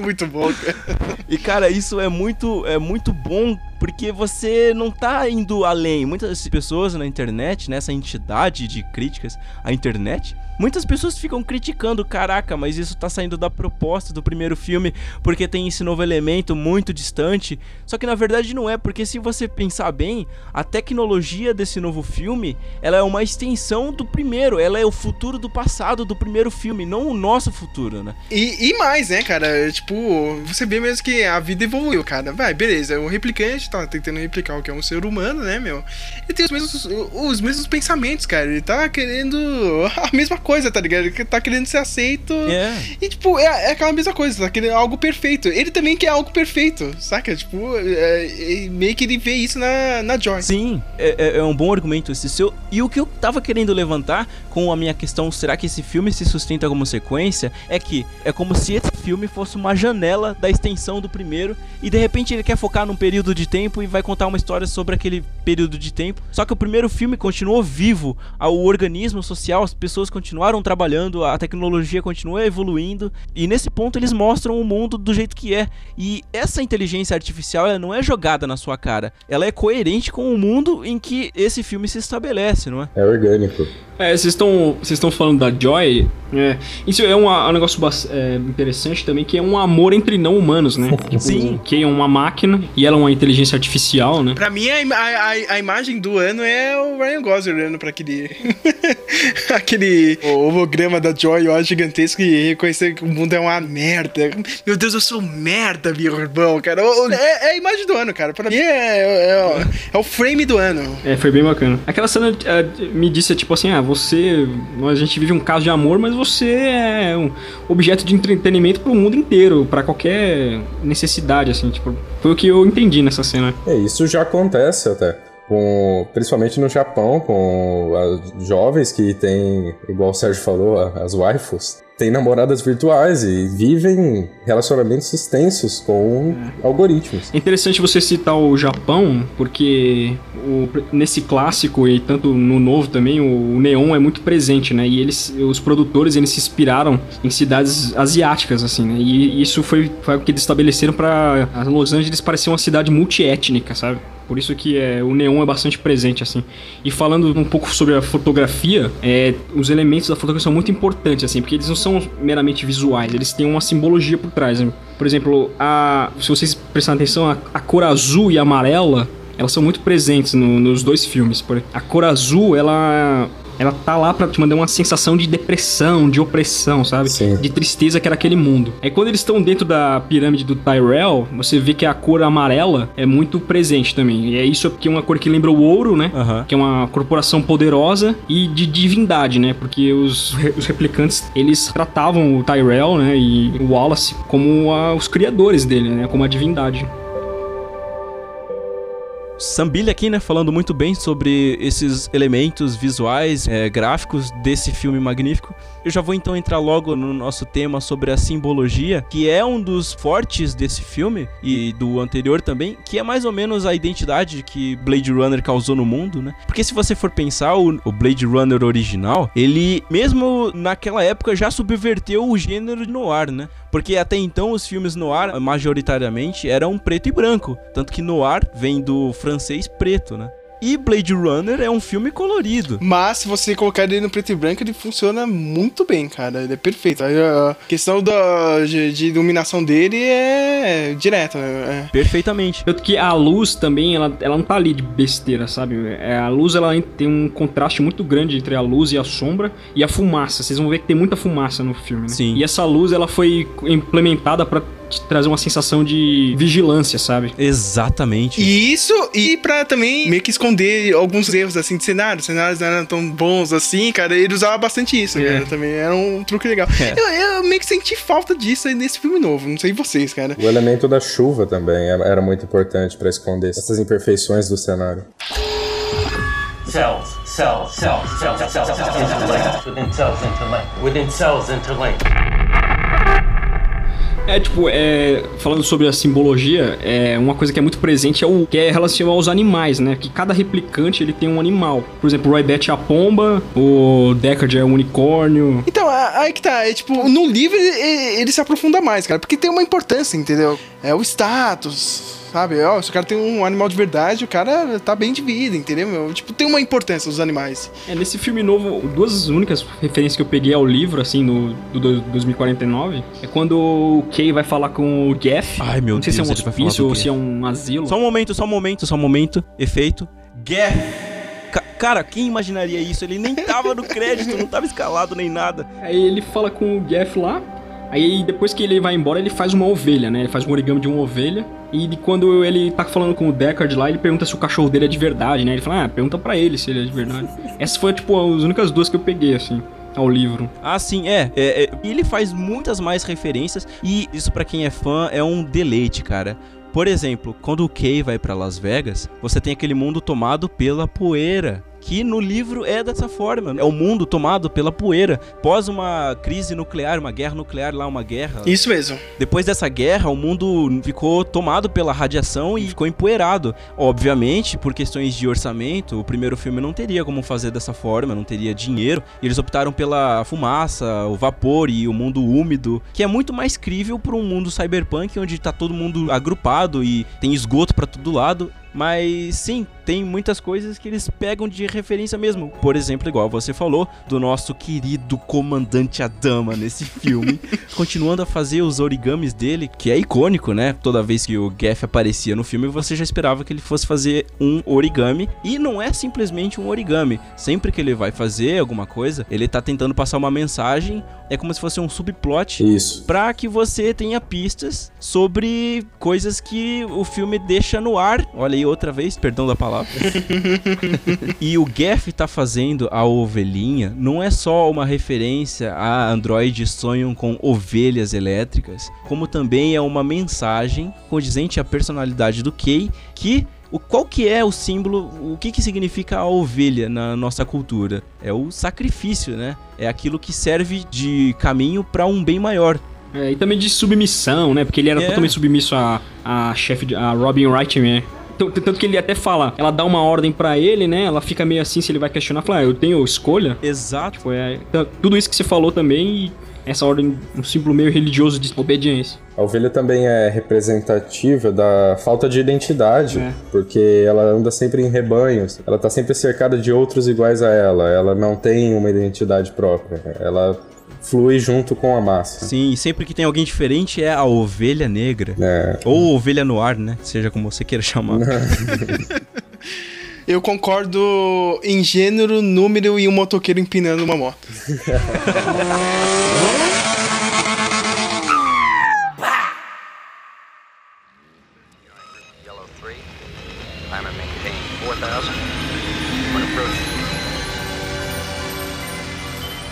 Muito bom, cara.
E cara, isso é muito é muito bom porque você não tá indo além. Muitas pessoas na internet, nessa entidade de críticas à internet, muitas pessoas ficam criticando, caraca, mas isso tá saindo da proposta do primeiro filme porque tem esse novo elemento muito distante. Só que na verdade não é, porque se você pensar bem, a tecnologia desse novo filme, ela é uma extensão do primeiro, ela é o futuro do passado do primeiro filme, não o nosso futuro, né?
E, e mais, né, cara? Tipo, você vê mesmo que a vida evoluiu, cara. Vai, beleza, o replicante tá tentando replicar o que é um ser humano, né, meu? Ele tem os mesmos, os mesmos pensamentos, cara. Ele tá querendo a mesma coisa, tá ligado? Ele tá querendo ser aceito.
É.
E, tipo, é, é aquela mesma coisa, tá querendo algo perfeito. Ele também quer algo perfeito, saca? Tipo, é, é, meio que ele vê isso na, na Joy.
Sim, é, é- é um bom argumento esse seu. E o que eu tava querendo levantar com a minha questão, será que esse filme se sustenta como sequência? É que é como se esse filme fosse uma janela da extensão do primeiro e de repente ele quer focar num período de tempo e vai contar uma história sobre aquele período de tempo. Só que o primeiro filme continuou vivo, o organismo social, as pessoas continuaram trabalhando, a tecnologia continua evoluindo e nesse ponto eles mostram o mundo do jeito que é. E essa inteligência artificial ela não é jogada na sua cara, ela é coerente com o mundo em que esse filme se estabelece, não é?
É orgânico.
É, vocês estão vocês estão falando da Joy. É, isso é um, um negócio é, interessante também, que é um amor entre não humanos, né? Tipo,
Sim.
Kay é uma máquina e ela é uma inteligência artificial, né?
Pra mim, a, a- a imagem do ano é o Ryan Gosling olhando pra aquele. aquele holograma da Joy, ó, gigantesco, e reconhecer que o mundo é uma merda. Meu Deus, eu sou merda, meu irmão, cara. É, é a imagem do ano, cara. Pra mim é, é, é o frame do ano.
É, foi bem bacana. Aquela cena é, me disse, tipo assim, ah, você... A gente vive um caso de amor, mas você é um objeto de entretenimento pro mundo inteiro, pra qualquer necessidade, assim, tipo... Foi o que eu entendi nessa cena.
É, isso já acontece até. Com, principalmente no Japão, com as jovens que têm, igual o Sérgio falou, as waifus, têm namoradas virtuais e vivem relacionamentos extensos com algoritmos.
É interessante você citar o Japão, porque o- nesse clássico e tanto no novo também, o, o neon é muito presente, né? E eles, os produtores, eles se inspiraram em cidades asiáticas, assim, né? E isso foi, foi o que eles estabeleceram para Los Angeles parecer uma cidade multiétnica, sabe? Por isso que é, o neon é bastante presente, assim. E falando um pouco sobre a fotografia, é, os elementos da fotografia são muito importantes, assim, porque eles não são meramente visuais, eles têm uma simbologia por trás. Né? Por exemplo, a, se vocês prestarem atenção, a, a cor azul e amarela, elas são muito presentes no- nos dois filmes. A cor azul, ela... Ela tá lá pra te mandar uma sensação de depressão, de opressão, sabe?
Sim.
De tristeza que era aquele mundo. Aí quando eles estão dentro da pirâmide do Tyrell, você vê que a cor amarela é muito presente também. E é isso porque é uma cor que lembra o ouro, né?
Aham.
Que é uma corporação poderosa e de divindade, né? Porque os, os replicantes, eles tratavam o Tyrell, né? E o Wallace como a- os criadores dele, né? Como a divindade.
Sambilha aqui, né, falando muito bem sobre esses elementos visuais, é, gráficos desse filme magnífico. Eu já vou então entrar logo no nosso tema sobre a simbologia, que é um dos fortes desse filme e do anterior também, que é mais ou menos a identidade que Blade Runner causou no mundo, né? Porque se você for pensar, o, Blade Runner original, ele mesmo naquela época já subverteu o gênero de noir, né? Porque até então os filmes noir, majoritariamente, eram preto e branco. Tanto que noir vem do francês preto, né? E Blade Runner é um filme colorido.
Mas se você colocar ele no preto e branco, ele funciona muito bem, cara. Ele é perfeito. A questão da, de, de iluminação dele é direta. É.
Perfeitamente.
Tanto que a luz também, ela, ela não tá ali de besteira, sabe? É, a luz, ela tem um contraste muito grande entre a luz e a sombra e a fumaça. Vocês vão ver que tem muita fumaça no filme, né?
Sim.
E essa luz, ela foi implementada pra te trazer uma sensação de vigilância, sabe?
Exatamente.
E isso, e pra também meio que esconder alguns erros assim de cenário. Os cenários não eram tão bons assim, cara. Ele usava bastante isso,
É.
cara. Também era um truque legal. Eu, eu meio que senti falta disso aí nesse filme novo. Não sei vocês, cara.
O elemento da chuva também era muito importante para esconder essas imperfeições do cenário.
Cells, cells, cells, cells, cells, cells, cells, interlinked. Within cells interlinked. Within cells interlinked.
É, tipo, é, falando sobre a simbologia, é, uma coisa que é muito presente é o que é relacionado aos animais, né? Que cada replicante ele tem um animal. Por exemplo, o Roy Batch é a pomba, o Deckard é o unicórnio.
Então, aí que tá. É, tipo, no livro ele, ele se aprofunda mais, cara. Porque tem uma importância, entendeu? É o status. Sabe, ó, se o cara tem um animal de verdade, o cara tá bem de vida, entendeu? meu? Tipo, tem uma importância os animais.
É, nesse filme novo, duas únicas referências que eu peguei ao livro, assim, no, do, do 2049, é quando o Kay vai falar com o Jeff.
Ai, meu
Não sei
Deus,
se é um hospício ou se é um asilo.
Só um momento, só um momento, só um momento. Efeito. Ca- Cara, quem imaginaria isso? Ele nem tava no crédito, não tava escalado nem nada.
Aí ele fala com o Jeff lá. Aí depois que ele vai embora, ele faz uma ovelha, né? Ele faz um origami de uma ovelha. E de quando ele tá falando com o Deckard lá, ele pergunta se o cachorro dele é de verdade, né? Ele fala, ah, pergunta pra ele se ele é de verdade. Essas foram, tipo, as únicas duas que eu peguei, assim. ao livro.
Ah, sim, é. é, é ele faz muitas mais referências e isso para quem é fã é um deleite, cara. Por exemplo, quando o Kay vai para Las Vegas, você tem aquele mundo tomado pela poeira que no livro é dessa forma. É o mundo tomado pela poeira. Pós uma crise nuclear, uma guerra nuclear lá, uma guerra.
Isso mesmo.
Depois dessa guerra, o mundo ficou tomado pela radiação e ficou empoeirado. Obviamente, por questões de orçamento, o primeiro filme não teria como fazer dessa forma, não teria dinheiro. E eles optaram pela fumaça, o vapor e o mundo úmido, que é muito mais crível para um mundo cyberpunk onde tá todo mundo agrupado e tem esgoto para todo lado. Mas sim, tem muitas coisas que eles pegam de referência mesmo. Por exemplo, igual você falou, do nosso querido comandante Adama nesse filme, continuando a fazer os origamis dele, que é icônico, né? Toda vez que o Geff aparecia no filme, você já esperava que ele fosse fazer um origami. E não é simplesmente um origami. Sempre que ele vai fazer alguma coisa, ele tá tentando passar uma mensagem. É como se fosse um subplot.
Isso.
Pra que você tenha pistas sobre coisas que o filme deixa no ar. Olha aí outra vez, perdão da palavra. e o Geff tá fazendo a ovelhinha não é só uma referência a androides sonham com ovelhas elétricas, como também é uma mensagem condizente à personalidade do Kay que o, qual que é o símbolo, o que, que significa a ovelha na nossa cultura? É o sacrifício, né? É aquilo que serve de caminho para um bem maior.
É, e também de submissão, né? Porque ele era é. totalmente submisso a, a chefe, a Robin Wright, né? Tanto que ele até fala, ela dá uma ordem para ele, né? Ela fica meio assim se ele vai questionar, fala, ah, eu tenho escolha.
Exato.
Tipo, é, tudo isso que você falou também e essa ordem, um símbolo meio religioso de obediência.
A ovelha também é representativa da falta de identidade, é. porque ela anda sempre em rebanhos, ela tá sempre cercada de outros iguais a ela, ela não tem uma identidade própria, ela flui junto com a massa.
Sim, e sempre que tem alguém diferente é a ovelha negra.
É.
Ou ovelha no ar, né? Seja como você queira chamar.
Eu concordo em gênero, número e um motoqueiro empinando uma moto.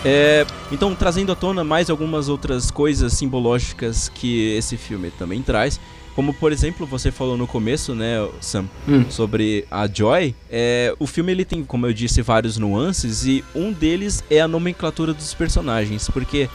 É, então, trazendo à tona mais algumas outras coisas simbológicas que esse filme também traz. Como, por exemplo, você falou no começo, né, Sam, hum. sobre a Joy. É, o filme ele tem, como eu disse, vários nuances e um deles é a nomenclatura dos personagens. Porque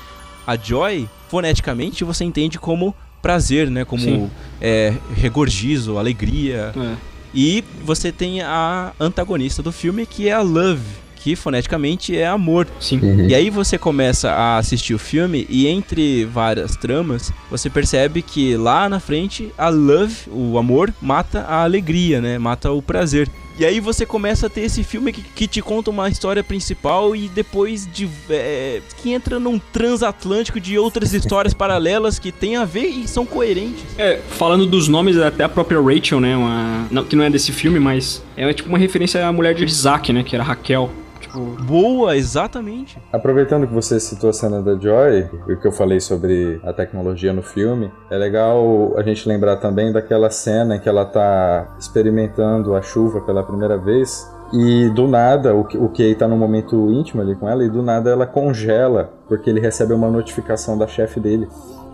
a Joy, foneticamente, você entende como prazer, né? Como é, regorgizo, alegria. É. E você tem a antagonista do filme, que é a Love que foneticamente é amor.
Sim. Uhum.
E aí você começa a assistir o filme e entre várias tramas, você percebe que lá na frente a love, o amor, mata a alegria, né? Mata o prazer. E aí você começa a ter esse filme que, que te conta uma história principal e depois de é, que entra num transatlântico de outras histórias paralelas que tem a ver e são coerentes.
É, falando dos nomes, até a própria Rachel, né? Uma, não, que não é desse filme, mas é tipo uma referência à mulher de Isaac, né? Que era Raquel.
Tipo, boa, exatamente.
Aproveitando que você citou a cena da Joy, o que eu falei sobre a tecnologia no filme, é legal a gente lembrar também daquela cena em que ela tá experimentando a chuva pela primeira vez e do nada, o, o Kay tá num momento íntimo ali com ela, e do nada ela congela, porque ele recebe uma notificação da chefe dele.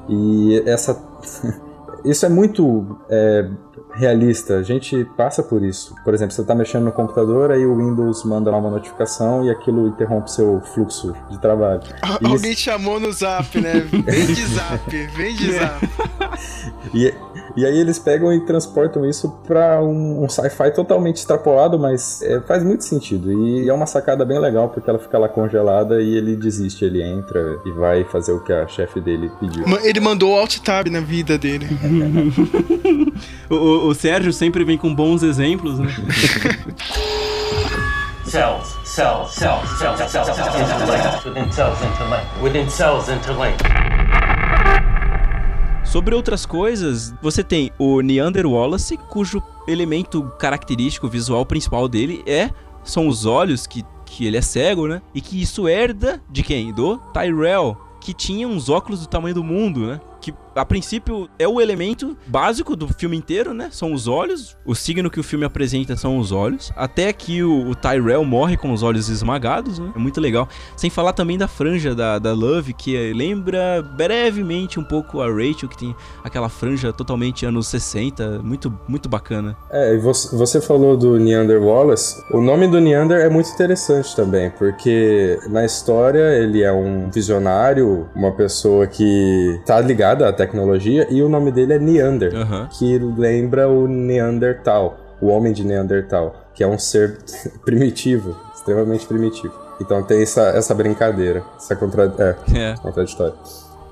E essa. Isso é muito é, realista. A gente passa por isso. Por exemplo, você está mexendo no computador, aí o Windows manda uma notificação e aquilo interrompe seu fluxo de trabalho.
Alguém chamou no zap, né? Vem de zap, vem de zap.
e, e aí eles pegam e transportam isso para um, um sci-fi totalmente extrapolado, mas é, faz muito sentido. E é uma sacada bem legal, porque ela fica lá congelada e ele desiste, ele entra e vai fazer o que a chefe dele pediu.
Ele mandou o alt tab na vida dele.
o, o Sérgio sempre vem com bons exemplos, né?
cells, cells, cells, cells, cells, cells, cells, interlinked. Within cells interlinked. Within cells interlinked.
Sobre outras coisas, você tem o Neander Wallace, cujo elemento característico visual principal dele é são os olhos que que ele é cego, né? E que isso herda de quem? Do Tyrell, que tinha uns óculos do tamanho do mundo, né? Que a princípio é o elemento básico do filme inteiro, né? São os olhos. O signo que o filme apresenta são os olhos. Até que o, o Tyrell morre com os olhos esmagados, né? É muito legal. Sem falar também da franja da, da Love, que lembra brevemente um pouco a Rachel, que tem aquela franja totalmente anos 60. Muito, muito bacana.
É, e você, você falou do Neander Wallace. O nome do Neander é muito interessante também, porque na história ele é um visionário, uma pessoa que tá ligada à tecnologia, e o nome dele é Neander,
Aham.
que lembra o Neandertal, o homem de Neandertal, que é um ser primitivo, extremamente primitivo. Então tem essa, essa brincadeira, essa contra... é,
É.
contraditória.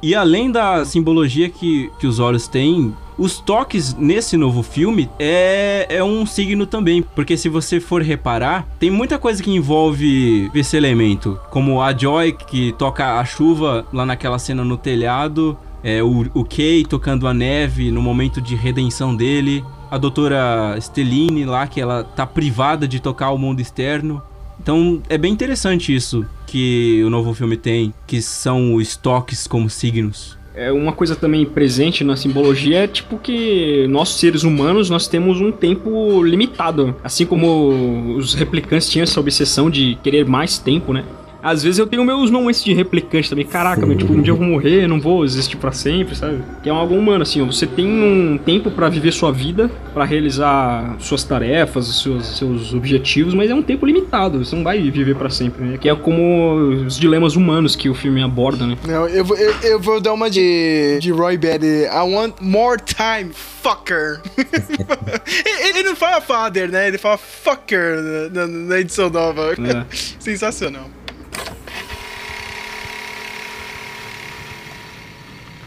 E além da simbologia que, que os olhos têm, os toques nesse novo filme é, é um signo também. Porque se você for reparar, tem muita coisa que envolve esse elemento. Como a Joy que toca a chuva lá naquela cena no telhado. É, o, o Kay tocando a neve no momento de redenção dele. A doutora Stelline lá, que ela tá privada de tocar o mundo externo. Então é bem interessante isso que o novo filme tem, que são os toques como signos.
É uma coisa também presente na simbologia é tipo que nós seres humanos nós temos um tempo limitado, assim como os replicantes tinham essa obsessão de querer mais tempo, né? Às vezes eu tenho meus momentos de replicante também. Caraca, meu, tipo, um dia eu vou morrer, não vou existir pra sempre, sabe? Que é algo humano, assim. Você tem um tempo pra viver sua vida, pra realizar suas tarefas, seus, seus objetivos, mas é um tempo limitado. Você não vai viver pra sempre, né? Que é como os dilemas humanos que o filme aborda, né?
Não, eu, vou- eu, eu vou dar uma de, de Roy Batty. I want more time, fucker. ele, ele não fala father, né? Ele fala fucker na, na- na edição nova.
É.
Sensacional.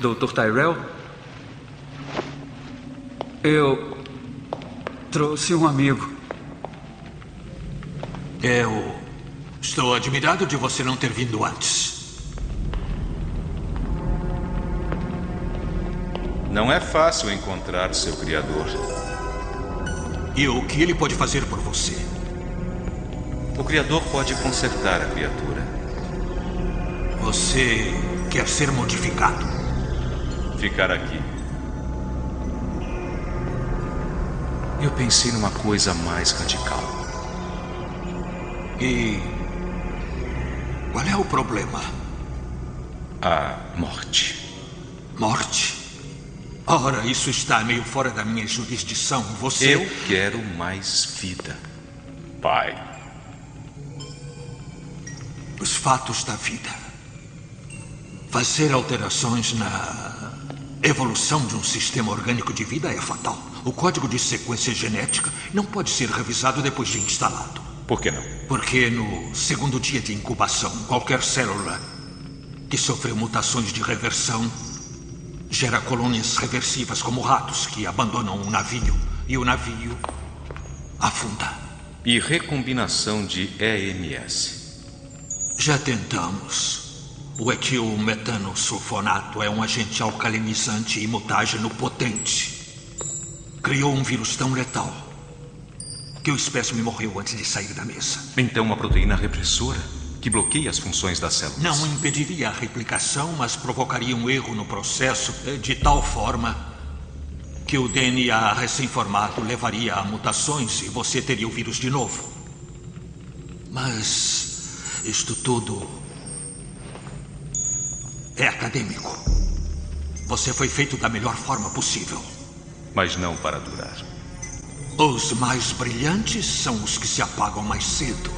Dr. Tyrell? Eu trouxe um amigo.
Eu estou admirado de você não ter vindo antes.
Não é fácil encontrar seu criador.
E o que ele pode fazer por você?
O criador pode consertar a criatura.
Você quer ser modificado?
Ficar aqui. Eu pensei numa coisa mais radical.
E. Qual é o problema?
A morte.
Morte? Ora, isso está meio fora da minha jurisdição. Você.
Eu quero mais vida. Pai.
Os fatos da vida. Fazer alterações na evolução de um sistema orgânico de vida é fatal. O código de sequência genética não pode ser revisado depois de instalado.
Por que não?
Porque no segundo dia de incubação, qualquer célula que sofreu mutações de reversão gera colônias reversivas como ratos que abandonam um navio e o navio afunda.
E recombinação de EMS.
Já tentamos. O etilmetano sulfonato é um agente alcalinizante e mutágeno potente. Criou um vírus tão letal que o espécime morreu antes de sair da mesa.
Então uma proteína repressora que bloqueia as funções das células.
Não impediria a replicação, mas provocaria um erro no processo eh, de tal forma que o DNA recém-formado levaria a mutações e você teria o vírus de novo. Mas isto tudo é acadêmico. Você foi feito da melhor forma possível.
Mas não para durar.
Os mais brilhantes são os que se apagam mais cedo.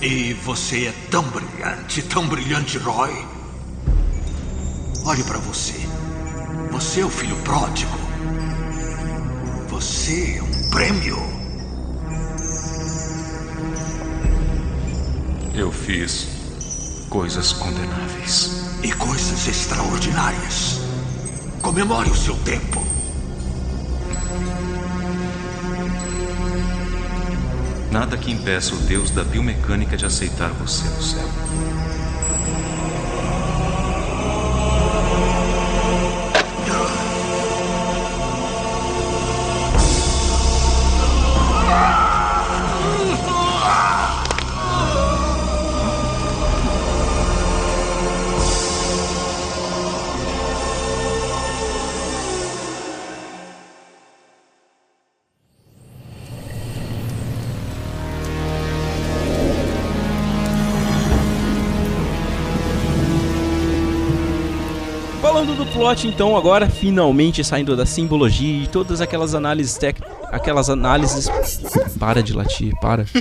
E você é tão brilhante, tão brilhante, Roy. Olhe para você. Você é o filho pródigo. Você é um prêmio.
Eu fiz coisas condenáveis.
E coisas extraordinárias. Comemore o seu tempo.
Nada que impeça o Deus da biomecânica de aceitar você no céu.
Então, agora, finalmente saindo da simbologia e todas aquelas análises técnicas. Aquelas análises. Para de latir, para.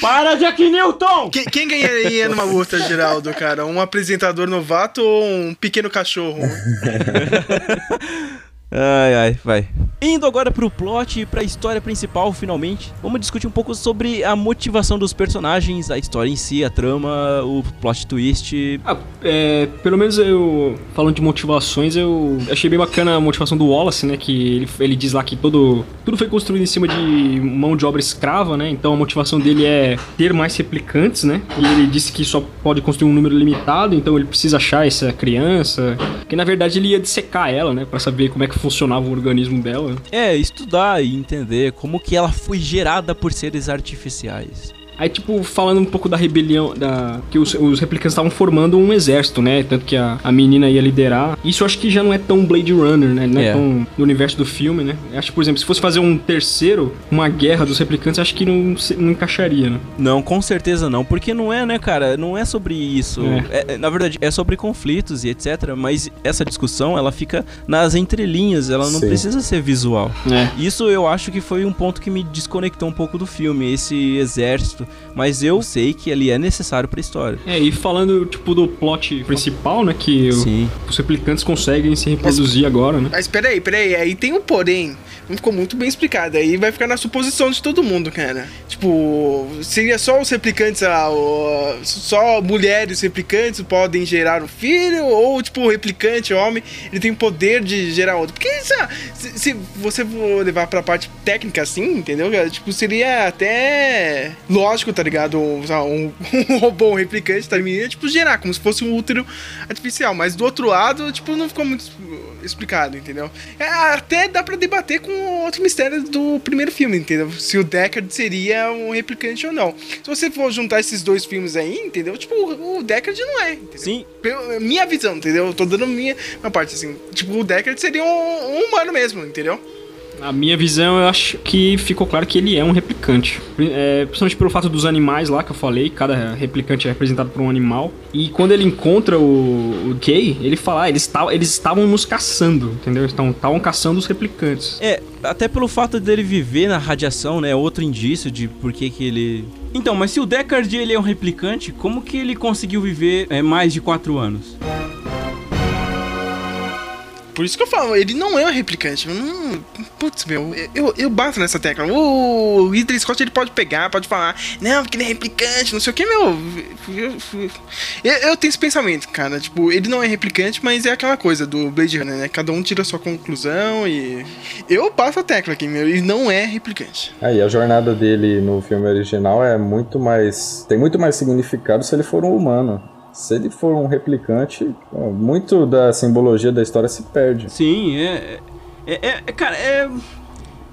Para, Jack Newton!
Quem, quem ganharia numa luta, Geraldo, cara? Um apresentador novato ou um pequeno cachorro?
Ai, ai, vai. Indo agora pro plot e pra história principal, finalmente, vamos discutir um pouco sobre a motivação dos personagens, a história em si, a trama, o plot twist.
Ah, é, pelo menos eu, falando de motivações, eu achei bem bacana a motivação do Wallace, né? Que ele, ele diz lá que todo, tudo foi construído em cima de mão de obra escrava, né? Então a motivação dele é ter mais replicantes, né? E ele disse que só pode construir um número limitado, então ele precisa achar essa criança. Que na verdade ele ia dissecar ela, né? Pra saber como é que funcionava o organismo dela.
É, estudar e entender como que ela foi gerada por seres artificiais.
Aí, tipo, falando um pouco da rebelião, da que os, os replicantes estavam formando um exército, né? Tanto que a, a menina ia liderar. Isso eu acho que já não é tão Blade Runner, né? Não é,
É.
tão no universo do filme, né? Eu acho que, por exemplo, se fosse fazer um terceiro, uma guerra dos replicantes, acho que não, não encaixaria, né?
Não, com certeza não, porque não é, né, cara? Não é sobre isso. É, é, na verdade, é sobre conflitos e etc. Mas essa discussão, ela fica nas entrelinhas, ela não
Sim.
precisa ser visual.
É.
Isso eu acho que foi um ponto que me desconectou um pouco do filme, esse exército. Mas eu sei que ele é necessário pra história.
É, e falando, tipo, do plot principal, né? Que o-
Sim.
os replicantes conseguem se reproduzir agora, né?
Mas peraí, peraí, aí tem um porém. Não ficou muito bem explicado. Aí vai ficar na suposição de todo mundo, cara. Tipo, seria só os replicantes, ah, o- só mulheres replicantes podem gerar um filho? Ou, tipo, o replicante, homem, ele tem o poder de gerar outro? Porque isso, se, se você for levar pra parte técnica assim, entendeu? cara? Tipo, seria até lógico, tá ligado? Um, um, um robô, um replicante, tá ligado? Tipo, gerar, como se fosse um útero artificial. Mas do outro lado, tipo, não ficou muito explicado, entendeu? É, até dá pra debater com outro mistério do primeiro filme, entendeu? Se o Deckard seria um replicante ou não. Se você for juntar esses dois filmes aí, entendeu? Tipo, o Deckard não é, entendeu?
Sim.
Pelo- minha visão, entendeu? Eu tô dando minha, minha parte, assim. Tipo, o Deckard seria um, um humano mesmo, entendeu?
A minha visão, eu acho que ficou claro que ele é um replicante. É, principalmente pelo fato dos animais lá que eu falei, cada replicante é representado por um animal. E quando ele encontra o, o Kay, ele fala, ah, eles eles estavam nos caçando, entendeu? Estavam estavam caçando os replicantes.
É, até pelo fato dele viver na radiação, né? Outro indício de por que que ele... Então, mas se o Deckard ele é um replicante, como que ele conseguiu viver é, mais de quatro anos?
Por isso que eu falo, ele não é um replicante. Putz, meu, eu, eu bato nessa tecla. O Ridley Scott ele pode pegar, pode falar, não, porque ele é replicante, não sei o que, meu. Eu, eu, tenho esse pensamento, cara. Tipo, ele não é replicante, mas é aquela coisa do Blade Runner, né? Cada um tira a sua conclusão e. Eu passo a tecla aqui, meu. Ele não é replicante.
Aí a jornada dele no filme original é muito mais. tem muito mais significado se ele for um humano. Se ele for um replicante, muito da simbologia da história se perde.
Sim, é. É, é- é- cara, é.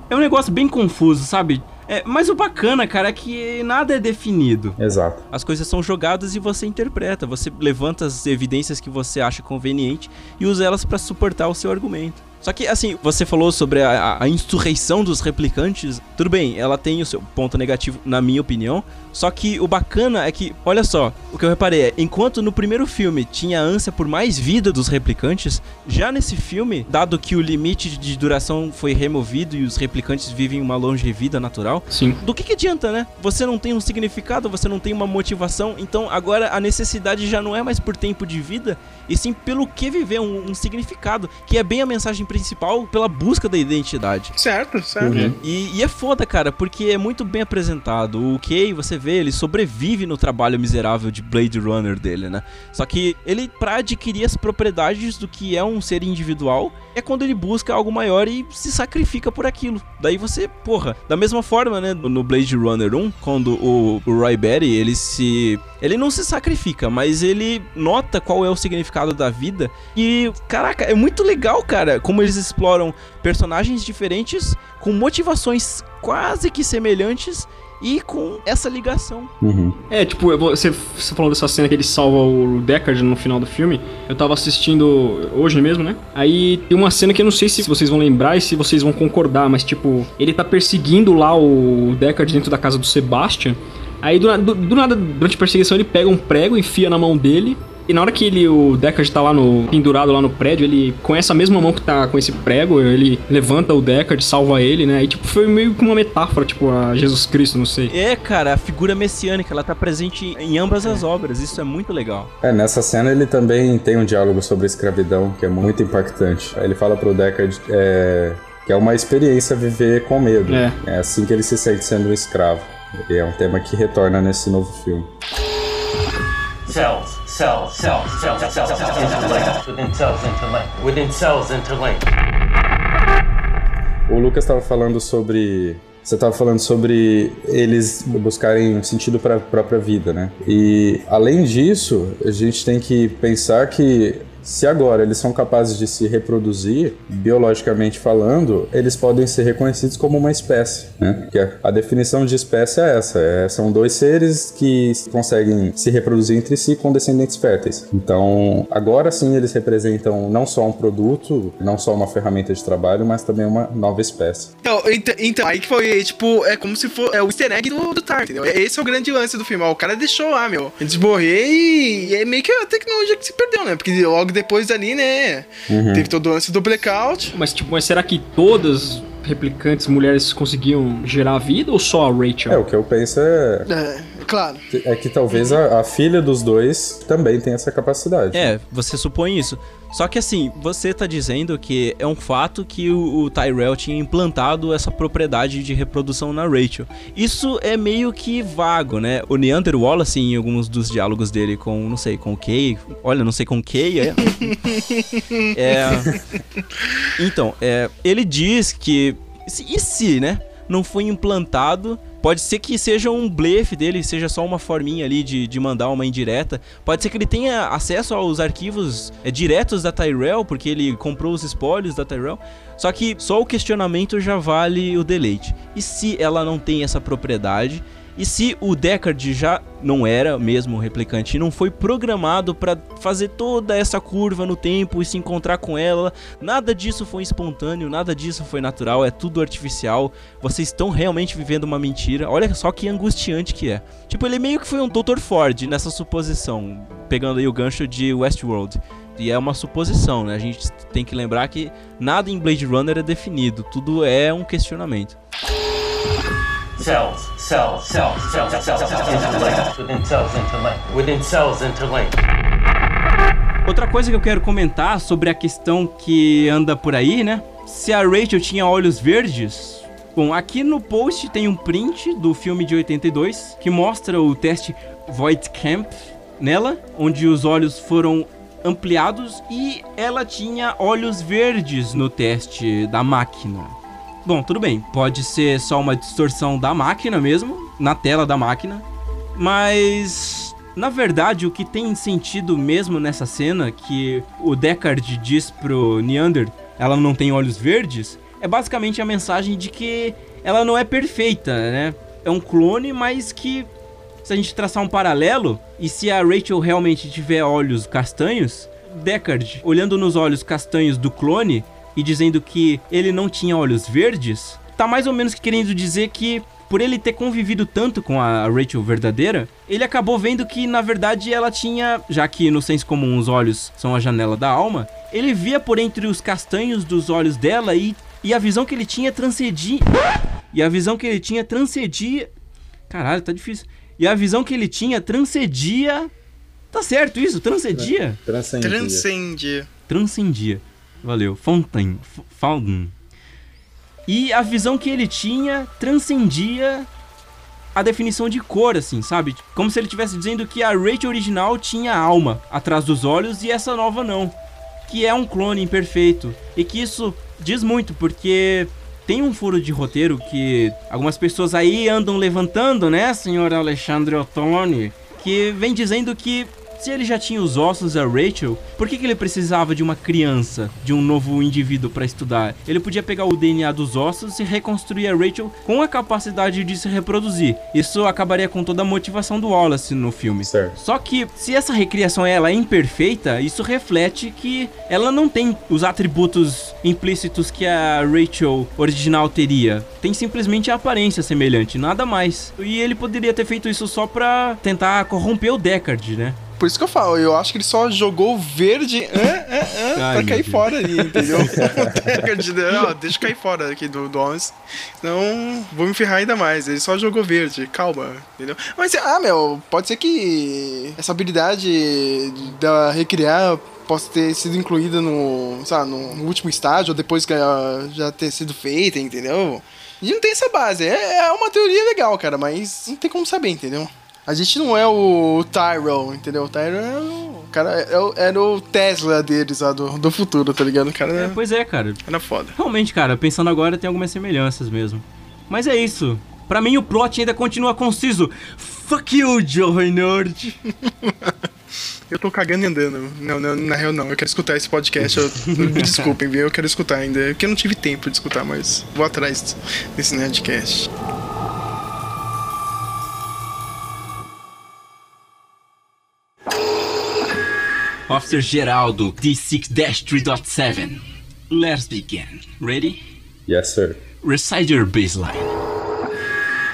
É um negócio bem confuso, sabe? É, mas o bacana, cara, é que nada é definido.
Exato.
As coisas são jogadas e você interpreta. Você levanta as evidências que você acha conveniente e usa elas pra suportar o seu argumento. Só que, assim, você falou sobre a, a- insurreição dos replicantes. Tudo bem, ela tem o seu ponto negativo, na minha opinião. Só que o bacana é que, olha só, o que eu reparei é, enquanto no primeiro filme tinha a ânsia por mais vida dos replicantes, já nesse filme, dado que o limite de duração foi removido e os replicantes vivem uma longevida natural,
Sim.
do que, que adianta, né? Você não tem um significado, você não tem uma motivação, então agora a necessidade já não é mais por tempo de vida, e sim pelo que viver, um, um significado, que é bem a mensagem principal pela busca da identidade.
Certo, certo.
Uhum.
E, e é foda, cara, porque é muito bem apresentado. O Kay, você vê, ele sobrevive no trabalho miserável de Blade Runner dele, né? Só que ele, pra adquirir as propriedades do que é um ser individual, é quando ele busca algo maior e se sacrifica por aquilo. Daí você, porra, da mesma forma, né, no Blade Runner 1, quando o, o Roy Batty, ele se... Ele não se sacrifica, mas ele nota qual é o significado da vida. E, caraca, é muito legal, cara, como eles exploram personagens diferentes com motivações quase que semelhantes e com essa ligação.
Uhum.
É, tipo, você, você falou dessa cena que ele salva o Deckard no final do filme. Eu tava assistindo hoje mesmo, né? Aí tem uma cena que eu não sei se vocês vão lembrar e se vocês vão concordar, mas tipo, ele tá perseguindo lá o Deckard dentro da casa do Sebastian. Aí do, do- do nada, durante a perseguição, ele pega um prego, enfia na mão dele.
E na hora que ele, o Deckard tá lá no. pendurado lá no prédio, ele com essa mesma mão que tá com esse prego, ele levanta o Deckard, salva ele, né? E tipo, foi meio que uma metáfora, tipo, a Jesus Cristo, não sei.
É, cara, a figura messiânica, ela tá presente em ambas as obras, isso é muito legal.
É, nessa cena ele também tem um diálogo sobre a escravidão que é muito impactante. Ele fala pro Deckard é, que é uma experiência viver com medo.
É.
é assim que ele se sente sendo um escravo. E é um tema que retorna nesse novo filme.
Cells, cells, cells, cells, cells, cells, cells, interlinked. Within cells interlinked. Within cells interlinked.
O Lucas estava falando sobre. Você estava falando sobre eles buscarem um sentido para a própria vida, né? E além disso, a gente tem que pensar que se agora eles são capazes de se reproduzir, biologicamente falando, eles podem ser reconhecidos como uma espécie, né? Porque a, definição de espécie é essa: é, são dois seres que conseguem se reproduzir entre si com descendentes férteis. Então, agora sim eles representam não só um produto, não só uma ferramenta de trabalho, mas também uma nova espécie.
Então, então, então, aí que foi, tipo, é como se for é o easter egg do, do Tar, entendeu? Esse é o grande lance do filme. Ó, o cara deixou lá, meu. Eles morrer e é meio que a tecnologia que se perdeu, né? Porque logo depois dali, né?
Uhum.
Teve todo o lance do blackout.
Mas tipo, mas será que todas replicantes mulheres conseguiam gerar vida ou só a Rachel?
É, o que eu penso é.
É, claro.
É que talvez a, a filha dos dois também tenha essa capacidade.
É, você supõe isso. Só que assim, você tá dizendo que é um fato que o, o Tyrell tinha implantado essa propriedade de reprodução na Rachel. Isso é meio que vago, né? O Neander Wallace, em alguns dos diálogos dele com, não sei, com o Kay. Olha, não sei com o Kay, é. é então, é, ele diz que. E se, né? Não foi implantado Pode ser que seja um blefe dele, seja só uma forminha ali de, de mandar uma indireta. Pode ser que ele tenha acesso aos arquivos é, diretos da Tyrell, porque ele comprou os espólios da Tyrell. Só que só o questionamento já vale o deleite. E se ela não tem essa propriedade? E se o Deckard já não era mesmo replicante não foi programado para fazer toda essa curva no tempo e se encontrar com ela, nada disso foi espontâneo, nada disso foi natural, é tudo artificial. Vocês estão realmente vivendo uma mentira. Olha só que angustiante que é. Tipo, ele meio que foi um Dr. Ford nessa suposição, pegando aí o gancho de Westworld. E é uma suposição, né? A gente tem que lembrar que nada em Blade Runner é definido, tudo é um questionamento.
Cells, cells, cells, cells, cells, cells, cells. Within cells interlinked. Within cells interlinked.
Outra coisa que eu quero comentar sobre a questão que anda por aí, né? Se a Rachel tinha olhos verdes. Bom, aqui no post tem um print do filme de 82 que mostra o teste Voigtkamp nela, onde os olhos foram ampliados e ela tinha olhos verdes no teste da máquina. Bom, tudo bem, pode ser só uma distorção da máquina mesmo, na tela da máquina, mas na verdade o que tem sentido mesmo nessa cena que o Deckard diz pro Neander, ela não tem olhos verdes, é basicamente a mensagem de que ela não é perfeita, né? É um clone, mas que se a gente traçar um paralelo e se a Rachel realmente tiver olhos castanhos, Deckard, olhando nos olhos castanhos do clone, e dizendo que ele não tinha olhos verdes, tá mais ou menos querendo dizer que por ele ter convivido tanto com a Rachel verdadeira, ele acabou vendo que na verdade ela tinha, já que no senso comum os olhos são a janela da alma, ele via por entre os castanhos dos olhos dela e, e a visão que ele tinha transcedia. E a visão que ele tinha transcedia. Caralho, tá difícil. E a visão que ele tinha transcedia. Tá certo isso? Transcedia?
Transcendia.
Transcendia.
Transcendia. Valeu. Fontaine. Fountain. E a visão que ele tinha transcendia a definição de cor, assim, sabe? Como se ele estivesse dizendo que a Rachel original tinha alma atrás dos olhos e essa nova não. Que é um clone imperfeito. E que isso diz muito, porque tem um furo de roteiro que algumas pessoas aí andam levantando, né, senhor Alexandre Ottoni? Que vem dizendo que se ele já tinha os ossos da Rachel, por que, que ele precisava de uma criança, de um novo indivíduo para estudar? Ele podia pegar o DNA dos ossos e reconstruir a Rachel com a capacidade de se reproduzir. Isso acabaria com toda a motivação do Wallace no filme.
Certo.
Só que se essa recriação ela é imperfeita, isso reflete que ela não tem os atributos implícitos que a Rachel original teria. Tem simplesmente a aparência semelhante, nada mais. E ele poderia ter feito isso só pra tentar corromper o Deckard, né?
Por isso que eu falo, eu acho que ele só jogou verde ah, ah, ah, pra cair fora ali, entendeu? não, deixa eu cair fora aqui do, do Homens. Não, vou me ferrar ainda mais. Ele só jogou verde, calma, entendeu? Mas, ah, meu, pode ser que essa habilidade da recriar possa ter sido incluída no, sabe, no, no último estágio, ou depois que já ter sido feita, entendeu? A gente não tem essa base. É, é uma teoria legal, cara, mas não tem como saber, entendeu? A gente não é o Tyrell, entendeu? O Tyrell é o cara é, era o Tesla deles lá do, do futuro, tá ligado? O cara
é, pois é, cara.
Era foda.
Realmente, cara, pensando agora, tem algumas semelhanças mesmo. Mas é isso. Pra mim, o plot ainda continua conciso. Fuck you, Jovem Nerd.
Eu tô cagando e andando. Não, não, na real não. Eu quero escutar esse podcast. Eu, me desculpem, viu? Eu quero escutar ainda. Porque eu não tive tempo de escutar, mas vou atrás desse Nerdcast.
Officer Geraldo, D6-3.7. Let's begin. Ready?
Yes, sir.
Recite your baseline.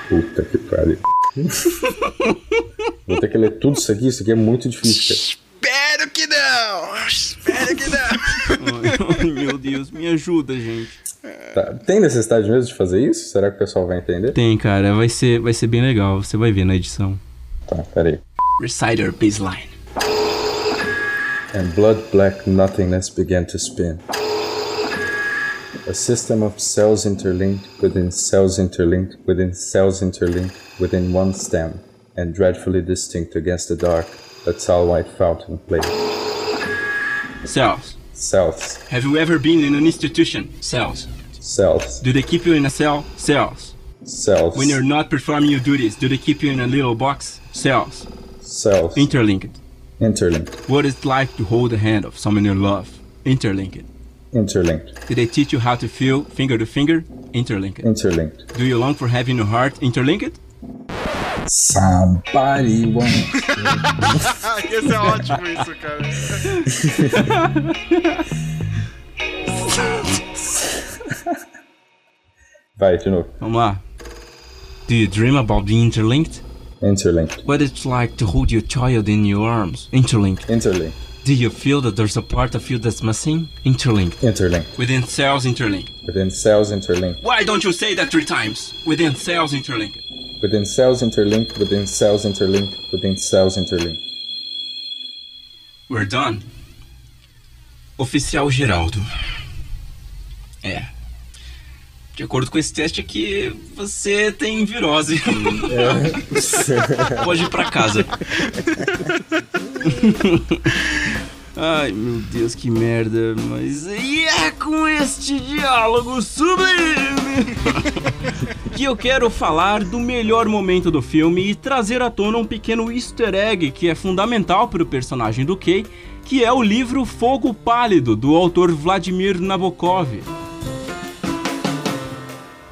Puta que pariu. Vou ter que ler tudo isso aqui, isso aqui é muito difícil.
Espero que não! Espero que não!
Ai, meu Deus, me ajuda, gente.
Tá. Tem necessidade mesmo de fazer isso? Será que o pessoal vai entender?
Tem, cara, vai ser, vai ser bem legal. Você vai ver na edição.
Tá, peraí.
Recite your baseline.
And blood black nothingness began to spin. A system of cells interlinked within cells interlinked within cells interlinked within one stem, and dreadfully distinct against the dark, a tall white fountain played.
Cells.
Cells.
Have you ever been in an institution? Cells.
Cells.
Do they keep you in a cell? Cells.
Cells.
When you're not performing your duties, do they keep you in a little box? Cells.
Cells.
Interlinked.
Interlinked.
What is it like to hold the hand of someone you love? Interlinked.
Interlinked.
Did they teach you how to feel finger to finger? Interlinked.
Interlinked.
Do you long for having your heart interlinked?
Somebody once.
Esse é ótimo isso, cara.
Vai, de novo.
Vamos lá. Do you dream about being interlinked?
Interlinked.
What it's like to hold your child in your arms? Interlinked.
Interlinked.
Do you feel that there's a part of you that's missing? Interlinked.
Interlinked.
Within cells interlinked.
Within cells interlinked.
Why don't you say that three times? Within cells interlinked.
Within cells interlinked. Within cells interlinked. Within cells interlinked.
We're done. Oficial Geraldo. É. De acordo com esse teste aqui, você tem virose.
É.
Pode ir pra casa.
Ai, meu Deus, que merda. Mas e é com este diálogo sublime que eu quero falar do melhor momento do filme e trazer à tona um pequeno easter egg que é fundamental para o personagem do Kay, que é o livro Fogo Pálido, do autor Vladimir Nabokov.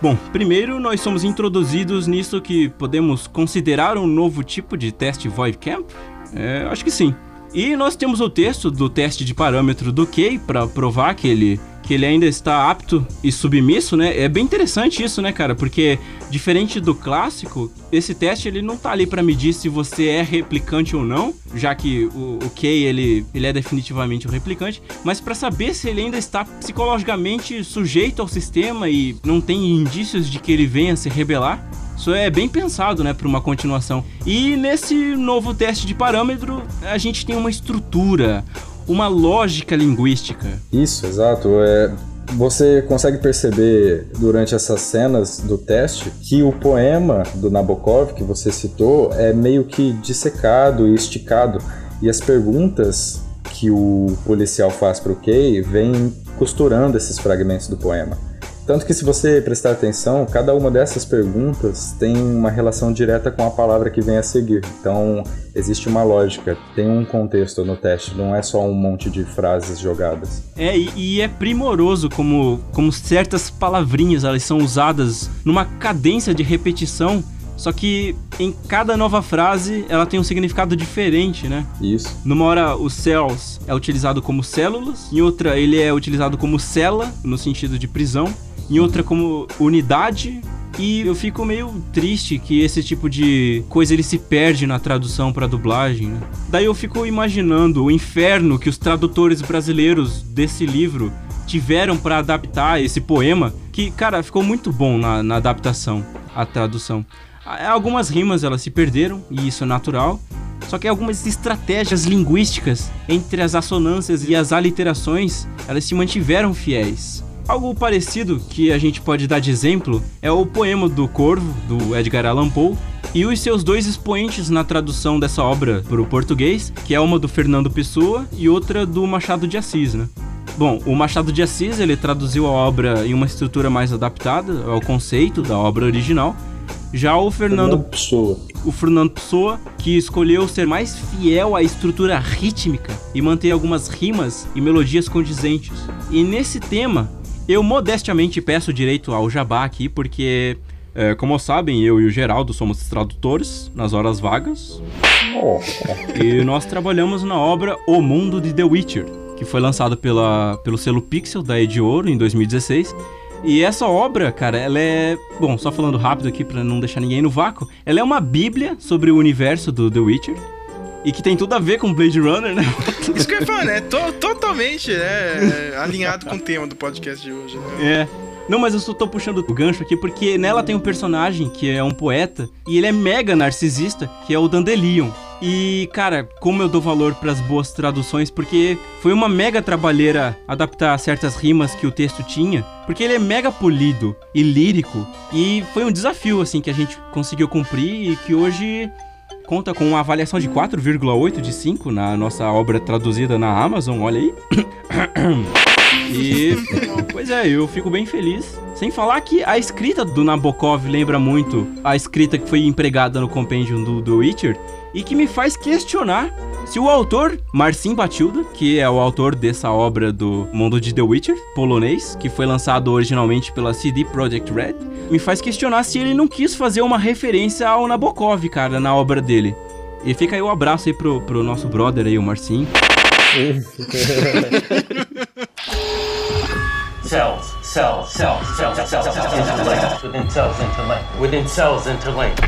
Bom, primeiro nós somos introduzidos nisso que podemos considerar um novo tipo de teste Void Camp? É, acho que sim. E nós temos o texto do teste de parâmetro do Kay para provar que ele que ele ainda está apto e submisso, né? É bem interessante isso, né, cara? Porque diferente do clássico, esse teste ele não tá ali para medir se você é replicante ou não, já que o, o Kay ele, ele é definitivamente um replicante, mas para saber se ele ainda está psicologicamente sujeito ao sistema e não tem indícios de que ele venha se rebelar. Isso é bem pensado, né, para uma continuação. E nesse novo teste de parâmetro, a gente tem uma estrutura, uma lógica linguística.
Isso, exato. É, você consegue perceber durante essas cenas do teste que o poema do Nabokov que você citou é meio que dissecado e esticado. E as perguntas que o policial faz para o Kay vêm costurando esses fragmentos do poema. Tanto que, se você prestar atenção, cada uma dessas perguntas tem uma relação direta com a palavra que vem a seguir. Então, existe uma lógica, tem um contexto no teste, não é só um monte de frases jogadas.
É, e, e é primoroso como, como certas palavrinhas elas são usadas numa cadência de repetição só que em cada nova frase ela tem um significado diferente, né?
Isso.
Numa hora o cells é utilizado como células, em outra ele é utilizado como cela, no sentido de prisão, em outra como unidade, E eu fico meio triste que esse tipo de coisa ele se perde na tradução para dublagem. Né? Daí eu fico imaginando o inferno que os tradutores brasileiros desse livro tiveram para adaptar esse poema, que, cara, ficou muito bom na, na adaptação, a tradução. Algumas rimas elas se perderam, e isso é natural. Só que algumas estratégias linguísticas entre as assonâncias e as aliterações, elas se mantiveram fiéis. Algo parecido que a gente pode dar de exemplo é o poema do Corvo, do Edgar Allan Poe, e os seus dois expoentes na tradução dessa obra para o português, que é uma do Fernando Pessoa e outra do Machado de Assis, né? Bom, o Machado de Assis ele traduziu a obra em uma estrutura mais adaptada ao conceito da obra original. Já o Fernando,
Fernando Pessoa,
o Fernando Pessoa, que escolheu ser mais fiel à estrutura rítmica e manter algumas rimas e melodias condizentes. E nesse tema, eu modestamente peço direito ao jabá aqui, porque, é, como sabem, eu e o Geraldo somos tradutores nas horas vagas.
Oh.
E nós trabalhamos na obra O Mundo de The Witcher, que foi lançada pela, pelo selo Pixel da Ed Ouro em 2016. E essa obra, cara, ela é. Bom, só falando rápido aqui para não deixar ninguém no vácuo. Ela é uma bíblia sobre o universo do The Witcher e que tem tudo a ver com Blade Runner, né?
Isso que eu ia falar, né? Tô, totalmente né, alinhado com o tema do podcast de hoje. Né?
É. Não, mas eu só tô puxando o gancho aqui porque nela tem um personagem que é um poeta e ele é mega narcisista, que é o Dandelion. E, cara, como eu dou valor para as boas traduções, porque foi uma mega trabalheira adaptar certas rimas que o texto tinha, porque ele é mega polido e lírico, e foi um desafio, assim, que a gente conseguiu cumprir e que hoje conta com uma avaliação de 4,8 de 5 na nossa obra traduzida na Amazon, olha aí. E, pois é, eu fico bem feliz. Sem falar que a escrita do Nabokov lembra muito a escrita que foi empregada no Compendium do The Witcher e que me faz questionar se o autor, Marcin Batilda, que é o autor dessa obra do mundo de The Witcher, polonês, que foi lançado originalmente pela CD Projekt Red, me faz questionar se ele não quis fazer uma referência ao Nabokov, cara, na obra dele. E fica aí o um abraço aí pro, pro nosso brother aí, o Marcin.
cells, cells, cells, cells, cells, cells, interlinked. Within cells interlinked. Within cells interlinked.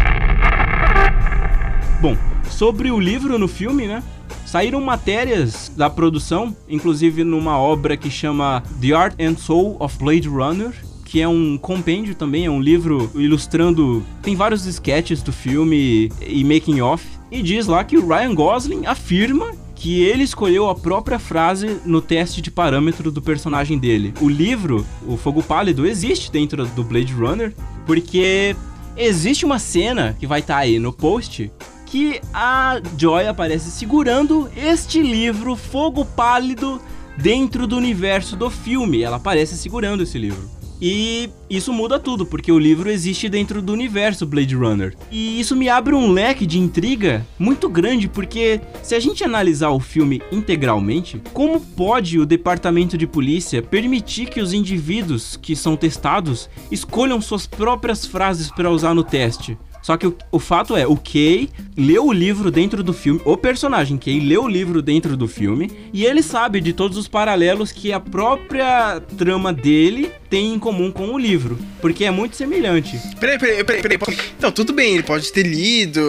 Bom, sobre o livro no filme, né? Saíram matérias da produção, inclusive numa obra que chama The Art and Soul of Blade Runner, que é um compêndio também, é um livro ilustrando. Tem vários sketches do filme e making off. E diz lá que o Ryan Gosling afirma que ele escolheu a própria frase no teste de parâmetro do personagem dele. O livro, O Fogo Pálido, existe dentro do Blade Runner, porque existe uma cena que vai estar tá aí no post que a Joy aparece segurando este livro Fogo Pálido dentro do universo do filme. Ela aparece segurando esse livro. E isso muda tudo, porque o livro existe dentro do universo Blade Runner. E isso me abre um leque de intriga muito grande, porque se a gente analisar o filme integralmente, como pode o departamento de polícia permitir que os indivíduos que são testados escolham suas próprias frases para usar no teste? Só que o, o, fato é, o Kay leu o livro dentro do filme, o personagem Kay leu o livro dentro do filme, e ele sabe de todos os paralelos que a própria trama dele tem em comum com o livro, porque é muito semelhante.
Peraí, peraí, peraí, peraí. Então, tudo bem, ele pode ter lido,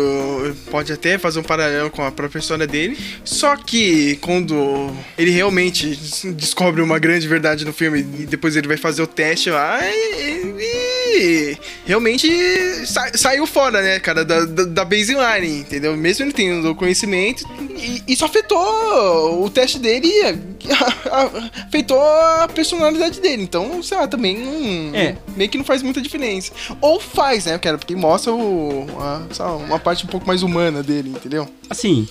pode até fazer um paralelo com a história dele, só que quando ele realmente descobre uma grande verdade no filme e depois ele vai fazer o teste lá, ele realmente sa saiu fora, né, cara, da, da, da, baseline, entendeu? Mesmo ele tendo conhecimento, e, isso afetou o teste dele, afetou a personalidade dele. Então, sei lá, também hum, é. meio que não faz muita diferença. Ou faz, né, cara, porque mostra o, a, uma parte um pouco mais humana dele, entendeu?
Assim,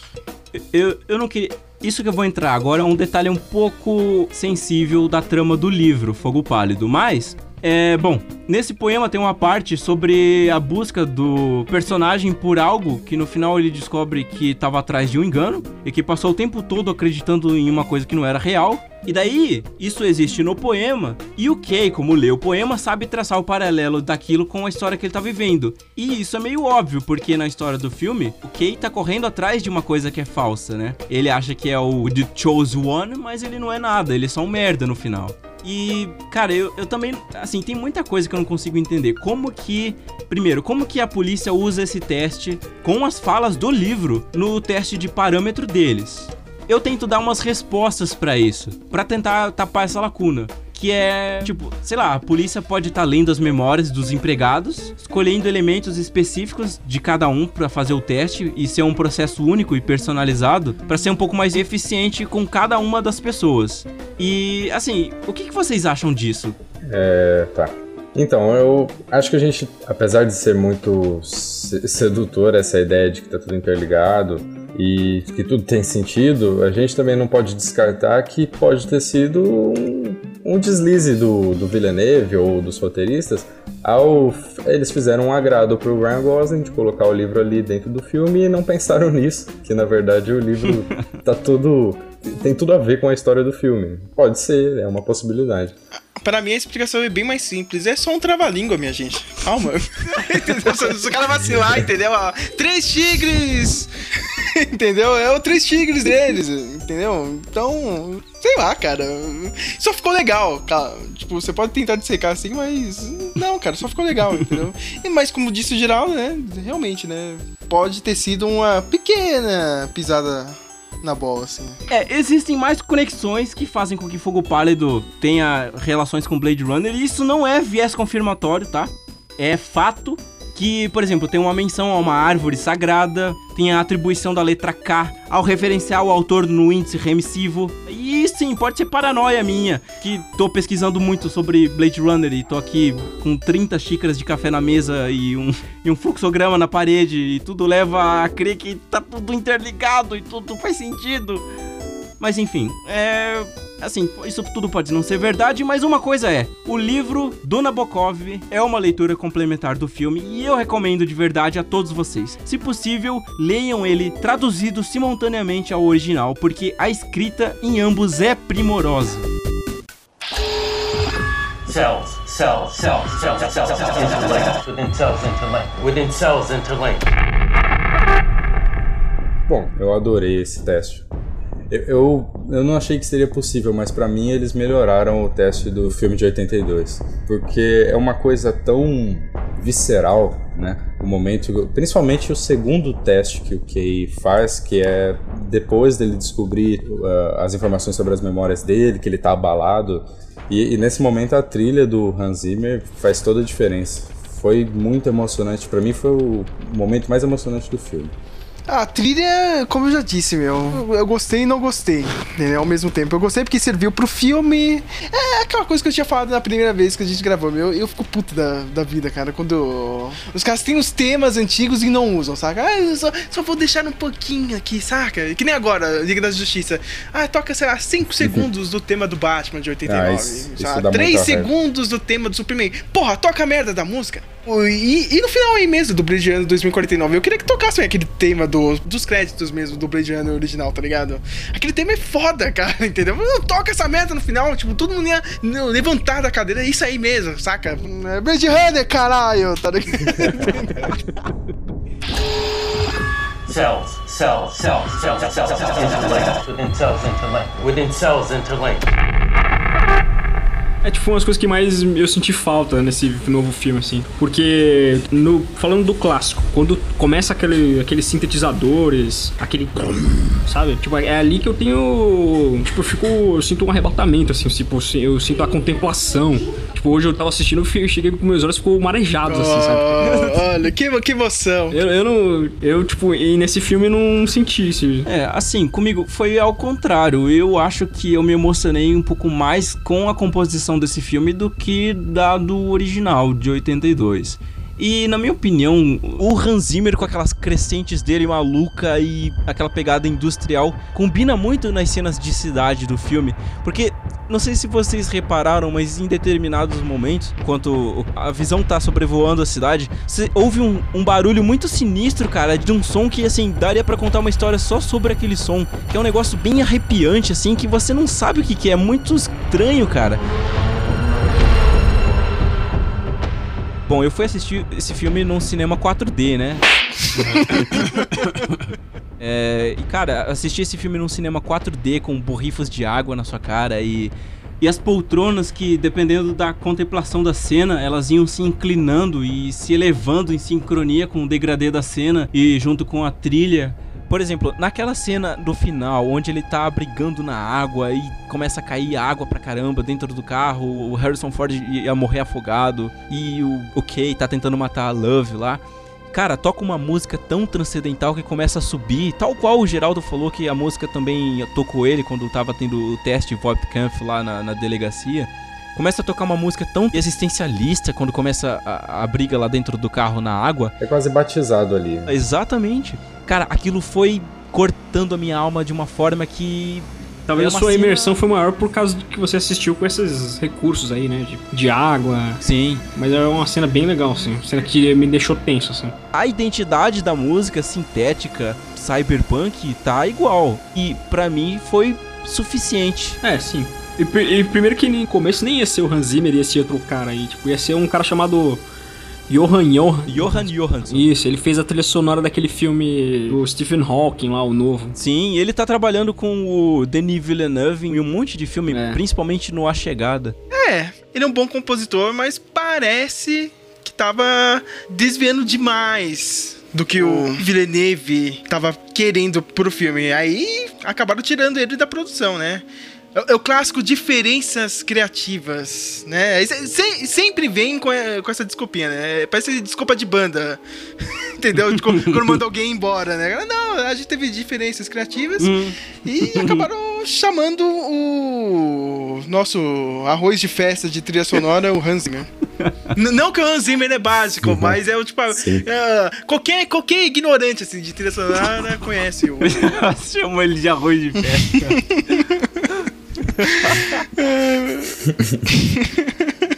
eu, eu não queria. Isso que eu vou entrar agora é um detalhe um pouco sensível da trama do livro Fogo Pálido, mas é, bom, nesse poema tem uma parte sobre a busca do personagem por algo que no final ele descobre que estava atrás de um engano e que passou o tempo todo acreditando em uma coisa que não era real. E daí, isso existe no poema, e o Kay, como lê o poema, sabe traçar o paralelo daquilo com a história que ele tá vivendo. E isso é meio óbvio, porque na história do filme, o Kay tá correndo atrás de uma coisa que é falsa, né? Ele acha que é o The Chose One, mas ele não é nada, ele é só um merda no final. E, cara, eu, eu também, assim, tem muita coisa que eu não consigo entender. Como que, primeiro, como que a polícia usa esse teste com as falas do livro no teste de parâmetro deles? Eu tento dar umas respostas para isso, para tentar tapar essa lacuna que é, tipo, sei lá, a polícia pode estar tá lendo as memórias dos empregados, escolhendo elementos específicos de cada um para fazer o teste e ser um processo único e personalizado para ser um pouco mais eficiente com cada uma das pessoas. E, assim, o que, que vocês acham disso?
É, tá. Então, eu acho que a gente, apesar de ser muito sedutor essa ideia de que tá tudo interligado e que tudo tem sentido, a gente também não pode descartar que pode ter sido um um deslize do, do Villeneuve ou dos roteiristas ao eles fizeram um agrado pro Ryan Gosling de colocar o livro ali dentro do filme e não pensaram nisso, que na verdade o livro tá tudo tem tudo a ver com a história do filme. Pode ser, é uma possibilidade.
Para mim a explicação é bem mais simples. É só um trava-língua, minha gente. Calma. Se o cara vacilar, entendeu? Três tigres! entendeu? É o três tigres deles, entendeu? Então, sei lá, cara. Só ficou legal, cara. Tipo, você pode tentar dissecar assim, mas. Não, cara, só ficou legal, entendeu? E, mas como disse o geral, né? Realmente, né? Pode ter sido uma pequena pisada na bola, assim.
É, existem mais conexões que fazem com que Fogo Pálido tenha relações com Blade Runner, e isso não é viés confirmatório, tá? É fato que, por exemplo, tem uma menção a uma árvore sagrada, tem a atribuição da letra K ao referenciar o autor no índice remissivo. E sim, pode ser paranoia minha, que tô pesquisando muito sobre Blade Runner e tô aqui com 30 xícaras de café na mesa e um, e um fluxograma na parede e tudo leva a crer que tá tudo interligado e tudo faz sentido. Mas enfim, é. Assim, isso tudo pode não ser verdade, mas uma coisa é: o livro do Nabokov é uma leitura complementar do filme e eu recomendo de verdade a todos vocês. Se possível, leiam ele traduzido simultaneamente ao original, porque a escrita em ambos é primorosa. Cells, cells, cells, cells, cells, cells, cells. Within cells interlinked.
Within cells interlinked. Bom, eu adorei esse teste. Eu, eu, não achei que seria possível, mas para mim eles melhoraram o teste do filme de 82. Porque é uma coisa tão visceral, né? O momento, principalmente o segundo teste que o Kay faz, que é depois dele descobrir uh, as informações sobre as memórias dele, que ele tá abalado. E, e nesse momento a trilha do Hans Zimmer faz toda a diferença. Foi muito emocionante, para mim foi o momento mais emocionante do filme.
A trilha, como eu já disse, meu, eu gostei e não gostei, né, ao mesmo tempo. Eu gostei porque serviu pro filme. É aquela coisa que eu tinha falado na primeira vez que a gente gravou, meu. Eu fico puto da, da vida, cara, quando os caras têm os temas antigos e não usam, saca? Ah, eu só, só vou deixar um pouquinho aqui, saca? Que nem agora, Liga da Justiça. Ah, toca, sei lá, 5 segundos do tema do Batman de 89. Ah, isso, isso 3 segundos do tema do Superman. Porra, toca a merda da música. E, e no final aí mesmo, do Blade Runner 2049, eu queria que tocassem aquele tema do, dos créditos mesmo do Blade Runner original, tá ligado? Aquele tema é foda, cara, entendeu? Não toca essa merda no final, tipo, todo mundo ia levantar da cadeira, é isso aí mesmo, saca? É Blade Runner, caralho, tá ligado? cells, cells, cells, cells, cells, cells, cells, interlinked. Within cells interlinked. Within cells interlinked.
É tipo umas coisas que mais eu senti falta nesse novo filme, assim. Porque, no, falando do clássico, quando começa aquele, aqueles sintetizadores, aquele. Sabe? Tipo, é ali que eu tenho. Tipo, eu fico. Eu sinto um arrebatamento, assim. Tipo, eu sinto a contemplação. Tipo, hoje eu tava assistindo o filme, cheguei com meus olhos ficou marejados, assim, sabe?
Olha, que, que emoção.
Eu, eu não. Eu, tipo, e nesse filme não senti isso.
É, assim, comigo foi ao contrário. Eu acho que eu me emocionei um pouco mais com a composição desse filme do que da do original, de 82. E, na minha opinião, o Hans Zimmer com aquelas crescentes dele maluca e aquela pegada industrial combina muito nas cenas de cidade do filme, porque não sei se vocês repararam, mas em determinados momentos, enquanto a visão tá sobrevoando a cidade, você ouve um, um barulho muito sinistro, cara, de um som que, assim, daria para contar uma história só sobre aquele som, que é um negócio bem arrepiante, assim, que você não sabe o que, que é, é muito estranho, cara. Bom, eu fui assistir esse filme num cinema 4D, né? é, e cara, assisti esse filme num cinema 4D com borrifas de água na sua cara e E as poltronas que, dependendo da contemplação da cena, elas iam se inclinando e se elevando em sincronia com o degradê da cena e junto com a trilha. Por exemplo, naquela cena do final, onde ele tá brigando na água e começa a cair água pra caramba dentro do carro, o Harrison Ford ia morrer afogado e o, o Kay tá tentando matar a Love lá. Cara, toca uma música tão transcendental que começa a subir, tal qual o Geraldo falou que a música também tocou ele quando tava tendo o teste Voipkampf lá na, na delegacia começa a tocar uma música tão existencialista quando começa a, a, briga lá dentro do carro na água.
É quase batizado ali.
Exatamente. Cara, aquilo foi cortando a minha alma de uma forma que.
Talvez a sua cena... imersão foi maior por causa do que você assistiu com esses recursos aí, né? De, de água.
Sim.
Mas é uma cena bem legal, assim. Uma cena que me deixou tenso, assim.
A identidade da música sintética, cyberpunk, tá igual. E para mim foi suficiente.
É, sim. E, e, primeiro que no começo nem ia ser o Hans Zimmer, ia ser outro cara aí. Tipo, ia ser um cara chamado Johan Johan.
Johan Johansson.
Isso, ele fez a trilha sonora daquele filme do Stephen Hawking lá, o novo.
Sim, ele tá trabalhando com o Denis Villeneuve em um monte de filme, é. principalmente no A Chegada.
É, ele é um bom compositor, mas parece que tava desviando demais do que o Villeneuve tava querendo pro filme. Aí acabaram tirando ele da produção, né? É, é, o clássico diferenças criativas, né? Se, sempre vem com, com, essa desculpinha, né? Parece desculpa de banda. Entendeu? Quando manda alguém embora, né? Não, a gente teve diferenças criativas hum. e acabaram chamando o nosso arroz de festa de trilha sonora, o Hans Zimmer. Não que o Hans Zimmer é básico, uhum. mas é o tipo. É, qualquer, qualquer ignorante assim, de trilha sonora conhece o.
Chamou ele de arroz de festa.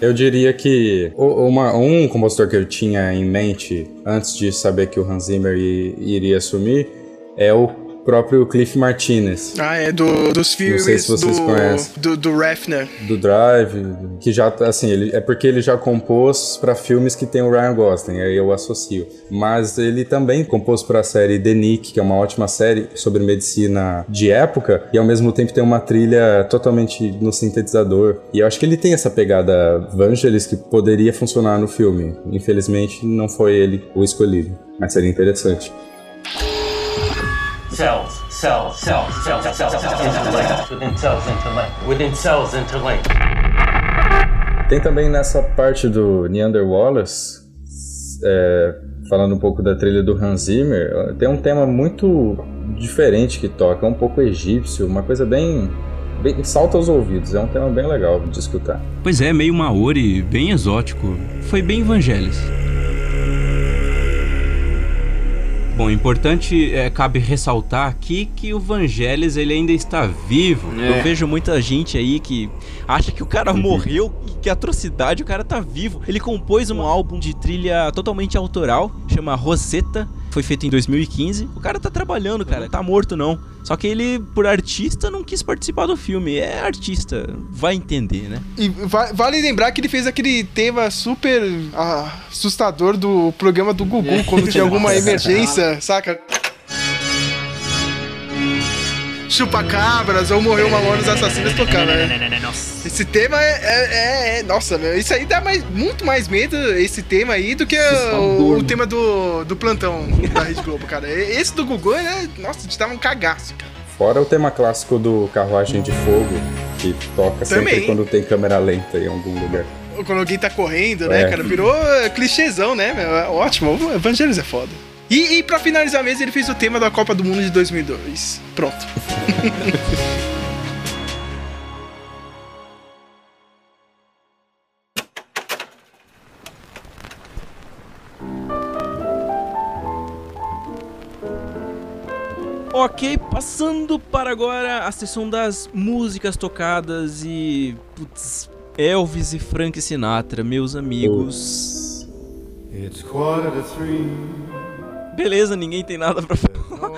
Eu diria que uma, um compositor que eu tinha em mente antes de saber que o Hans Zimmer iria assumir é o próprio Cliff Martinez.
Ah, é do, dos filmes
Não sei se vocês
do,
conhecem.
Do, do Refner.
Do Drive, que já, assim, ele, é porque ele já compôs para filmes que tem o Ryan Gosling, aí eu associo. Mas ele também compôs para a série The Nick, que é uma ótima série sobre medicina de época, e ao mesmo tempo tem uma trilha totalmente no sintetizador. E eu acho que ele tem essa pegada Vangelis que poderia funcionar no filme. Infelizmente, não foi ele o escolhido, mas seria interessante cells, cells, cells, cells, cells, cells, interlinked. Within cells interlinked. Within cells interlinked. Tem também nessa parte do Neander Wallace, é, falando um pouco da trilha do Hans Zimmer, tem um tema muito diferente que toca, um pouco egípcio, uma coisa bem Bem, salta aos ouvidos, é um tema bem legal de escutar.
Pois é, meio Maori, bem exótico. Foi bem Evangelis. Bom, importante é, cabe ressaltar aqui que o Vangelis ele ainda está vivo. É. Eu vejo muita gente aí que acha que o cara uhum. morreu, que atrocidade, o cara tá vivo. Ele compôs um álbum de trilha totalmente autoral, chama Rosetta, foi feito em 2015. O cara tá trabalhando, cara, tá morto não. Só que ele, por artista, não quis participar do filme. É artista, vai entender, né?
E vale lembrar que ele fez aquele tema super ah, assustador do programa do Gugu, é. quando tinha alguma emergência, saca? Chupacabras ou morreu Mamonas Assassinas tocando, né? Esse tema é, é, é, Nossa, meu, isso aí dá mais, muito mais medo, esse tema aí, do que o, o, tema do, do plantão da Rede Globo, cara. Esse do Gugu, né? Nossa, te dava um cagaço, cara.
Fora o tema clássico do Carruagem de Fogo, que toca Também. sempre quando tem câmera lenta em algum lugar.
Quando alguém tá correndo, né, é. cara? Virou clichêzão, né? Meu? Ótimo, o Evangelis é foda. E, e para finalizar mesmo, ele fez o tema da Copa do Mundo de 2002. Pronto.
Ok, passando para agora a sessão das músicas tocadas e. Putz, Elvis e Frank Sinatra, meus amigos. It's quarter to three. Beleza, ninguém tem nada pra falar.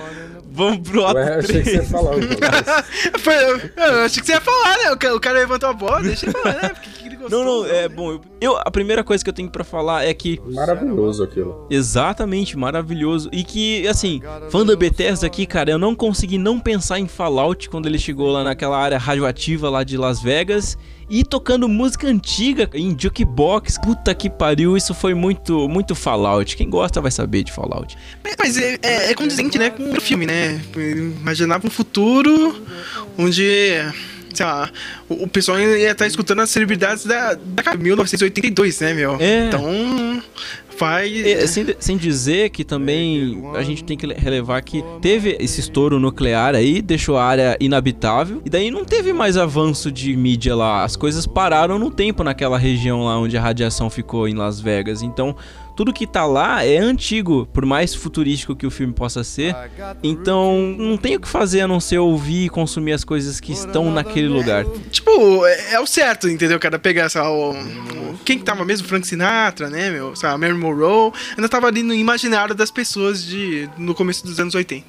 Vamos pro ato Ué,
achei 3. que você ia falar.
Foi, eu, eu achei que você ia falar, né? O cara levantou a bola, deixa ele falar, né? Porque
Não, não, é bom. Eu, eu, a primeira coisa que eu tenho para falar é que.
Maravilhoso aquilo.
Exatamente, maravilhoso. E que, assim, fã da Bethesda aqui, cara, eu não consegui não pensar em Fallout quando ele chegou lá naquela área radioativa lá de Las Vegas e tocando música antiga em jukebox. Puta que pariu, isso foi muito, muito Fallout. Quem gosta vai saber de Fallout.
Mas é, é, é condizente, né, com o filme, né? Imaginava um futuro onde sei lá, o, o pessoal ia estar escutando as celebridades da, da 1982, né, meu?
É.
Então, faz.
É, sem, sem dizer que também a gente tem que relevar que teve esse estouro nuclear aí, deixou a área inabitável, e daí não teve mais avanço de mídia lá. As coisas pararam no tempo naquela região lá onde a radiação ficou em Las Vegas. Então, tudo que tá lá é antigo, por mais futurístico que o filme possa ser. Então, não tem o que fazer a não ser ouvir e consumir as coisas que estão naquele lugar.
Tipo, é, é o certo, entendeu? Cara, pegar essa. O, quem que tava mesmo? Frank Sinatra, né, meu? Sabe, Mary Monroe. Ainda tava ali no imaginário das pessoas de, no começo dos anos 80.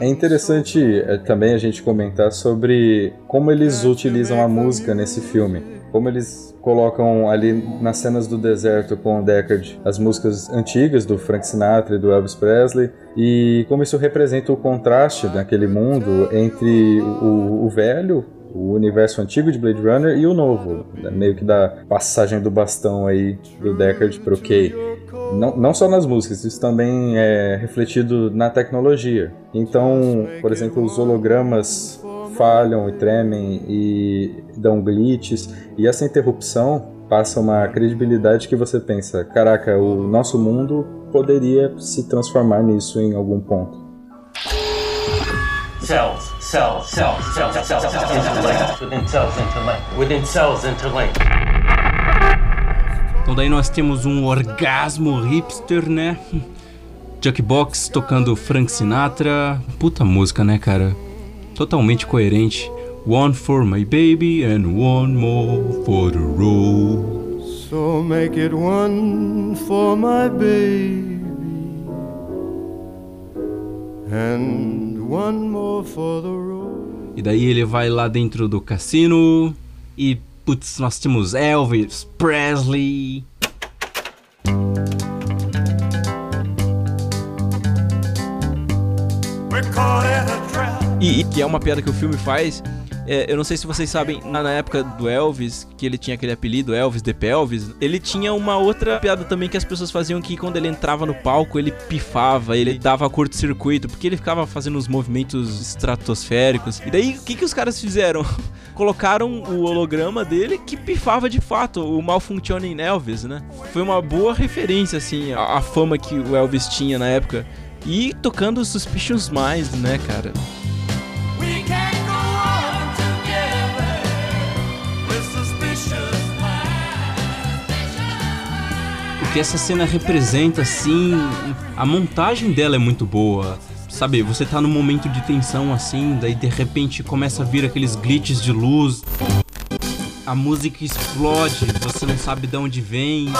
É interessante é, também a gente comentar sobre como eles utilizam a música nesse filme. Como eles colocam ali nas cenas do deserto com o Deckard as músicas antigas do Frank Sinatra e do Elvis Presley e como isso representa o contraste daquele mundo entre o, o velho o universo antigo de Blade Runner e o novo, né? meio que da passagem do bastão aí do Deckard pro Kay. Não, não só nas músicas, isso também é refletido na tecnologia. Então, por exemplo, os hologramas falham e tremem e dão glitches, e essa interrupção passa uma credibilidade que você pensa: caraca, o nosso mundo poderia se transformar nisso em algum ponto. Cells, cells, cells, cells, cells, cells,
interlinked. Within cells interlinked. Within cells interlinked. Então daí nós temos um orgasmo hipster, né? Juckbox tocando Frank Sinatra. Puta música, né, cara? totalmente coerente. One for my baby and one more for the road. So make it one for my baby and one more for the road. E daí ele vai lá dentro do cassino e putz, nós temos Elvis Presley. We're caught in a e, e, que é uma piada que o filme faz. É, eu não sei se vocês sabem, na, época do Elvis, que ele tinha aquele apelido Elvis de Pelvis, ele tinha uma outra piada também que as pessoas faziam que quando ele entrava no palco, ele pifava, ele dava curto-circuito, porque ele ficava fazendo uns movimentos estratosféricos. E daí, o que, que os caras fizeram? Colocaram o holograma dele que pifava de fato, o Malfunctioning Elvis, né? Foi uma boa referência, assim, a fama que o Elvis tinha na época. E tocando Suspicious Minds, né, cara? Que essa cena representa, assim, a montagem dela é muito boa. Sabe, você tá num momento de tensão assim, daí de repente começa a vir aqueles glitches de luz. A música explode, você não sabe de onde vem.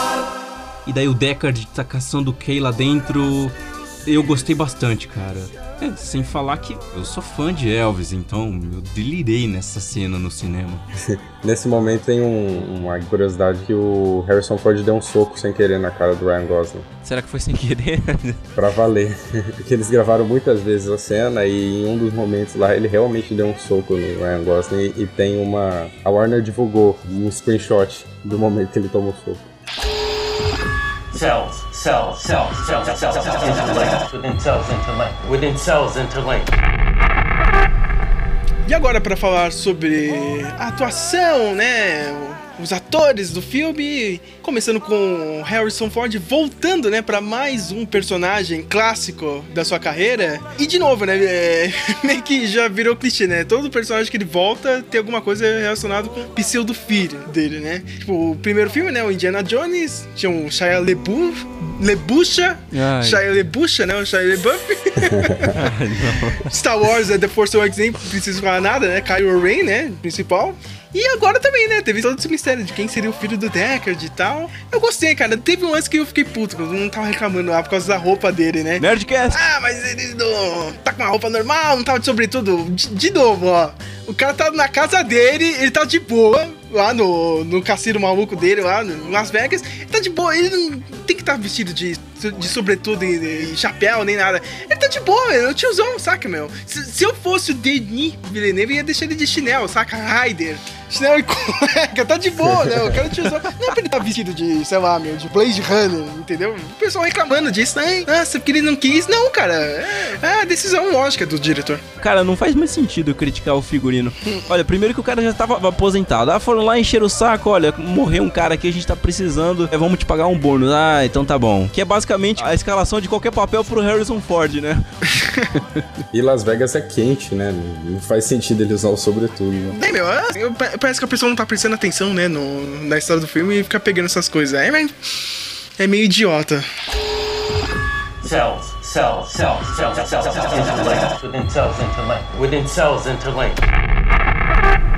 E daí o Deckard tá caçando o Kay lá dentro. Eu gostei bastante, cara. É, sem falar que eu sou fã de Elvis, então eu delirei nessa cena no cinema.
Nesse momento tem um, uma curiosidade que o Harrison Ford deu um soco sem querer na cara do Ryan Gosling.
Será que foi sem querer?
pra valer. Porque eles gravaram muitas vezes a cena e em um dos momentos lá ele realmente deu um soco no Ryan Gosling e tem uma... A Warner divulgou um screenshot do momento que ele tomou o soco. Cells, cells, cells, cells, cells, cells, cells interlinked. Within cells interlinked.
Within cells interlinked. E agora para falar sobre a atuação, né? os atores do filme, começando com Harrison Ford voltando, né, para mais um personagem clássico da sua carreira. E de novo, né, é, meio que já virou clichê, né? Todo personagem que ele volta tem alguma coisa relacionada com o pseudo filho dele, né? Tipo, o primeiro filme, né, o Indiana Jones, tinha um Shia LeBouf, Lebucha, Shia LeBucha, né, o Shia LeBuff. Star Wars, é The Force Awakens, nem preciso falar nada, né? Kylo Ren, né, principal. E agora também, né? Teve todo esse mistério de quem seria o filho do Deckard e tal. Eu gostei, cara. Teve um lance que eu fiquei puto, eu não tava reclamando lá por causa da roupa dele, né?
Nerdcast!
Ah, mas ele não... tá com uma roupa normal, não tava de sobretudo. De, de novo, ó. O cara tá na casa dele, ele tá de boa, lá no, no cassino maluco dele, lá no Las Vegas. Ele tá de boa, ele não tem que estar tá vestido de, de sobretudo e, e, chapéu, nem nada. Ele tá de boa, ele é o tiozão, saca, meu? Se, se eu fosse o Denis Villeneuve, eu ia deixar ele de chinelo, saca? Raider chinelo e cueca, tá de boa, né? O cara tiozão. Não é pra ele estar tá vestido de, sei lá, meu, de Blade Runner, entendeu? O pessoal reclamando disso, né? Nossa, porque ele não quis. Não, cara. É, é a decisão lógica do diretor.
Cara, não faz mais sentido criticar o figurino. Olha, primeiro que o cara já tava aposentado. Ah, foram lá encher o saco, olha, morreu um cara aqui, a gente tá precisando, é, vamos te pagar um bônus. Ah, então tá bom. Que é basicamente a escalação de qualquer papel pro Harrison Ford, né?
e Las Vegas é quente, né? Não faz sentido ele usar o sobretudo. Né?
Bem, meu, eu, parece que a pessoa não tá prestando atenção, né, no, na história do filme e fica pegando essas coisas. É, é meio idiota. Cells, cells, cells, cells, cells, cells, cells, interlinked. Within cells interlinked. Within cells
interlinked.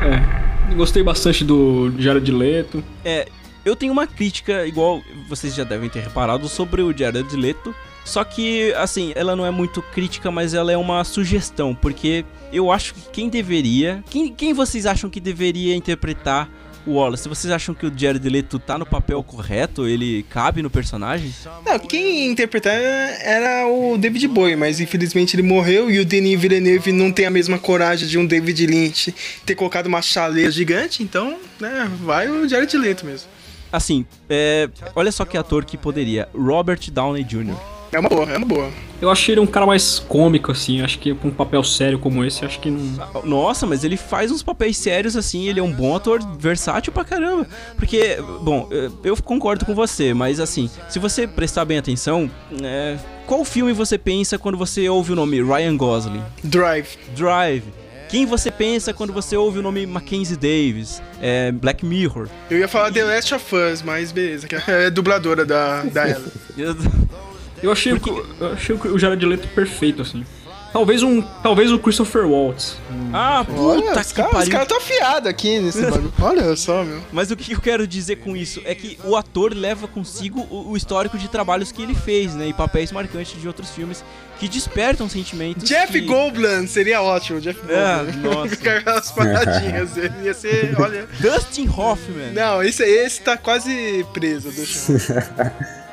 É, gostei bastante do Jared Leto.
É, eu tenho uma crítica, igual vocês já devem ter reparado, sobre o Jared Leto. Só que, assim, ela não é muito crítica, mas ela é uma sugestão, porque eu acho que quem deveria. Quem, quem vocês acham que deveria interpretar Wallace? Vocês acham que o Jared Leto tá no papel correto? Ele cabe no personagem?
Não, quem interpretar era o David Bowie, mas infelizmente ele morreu e o Denis Villeneuve não tem a mesma coragem de um David Lynch ter colocado uma chaleira gigante, então, né, vai o Jared Leto mesmo.
Assim, é, olha só que ator que poderia. Robert Downey Jr.
É uma boa, é uma boa.
Eu achei ele um cara mais cômico, assim. Acho que com um papel sério como esse, acho que não.
Nossa, mas ele faz uns papéis sérios, assim. Ele é um bom ator, versátil pra caramba. Porque, bom, eu concordo com você, mas assim, se você prestar bem atenção, é... qual filme você pensa quando você ouve o nome Ryan Gosling?
Drive.
Drive. Quem você pensa quando você ouve o nome Mackenzie Davis? É, Black Mirror.
Eu ia falar The Last of Us, mas beleza, que é dubladora da, da ela.
Eu achei, Porque... o, eu achei o Jared Leto perfeito, assim. Talvez um. Talvez o Christopher Waltz.
Ah, puta
Olha, que cara, pariu. Os caras tá afiado aqui nesse bagulho. Olha só, meu.
Mas o que eu quero dizer com isso é que o ator leva consigo o, o histórico de trabalhos que ele fez, né? E papéis marcantes de outros filmes que despertam sentimentos.
Jeff
que...
Goldblum seria ótimo, Jeff
é, nossa.
Com aquelas paradinhas. Ele ia ser, olha.
Dustin Hoffman.
Não, esse, esse tá quase preso, deixa eu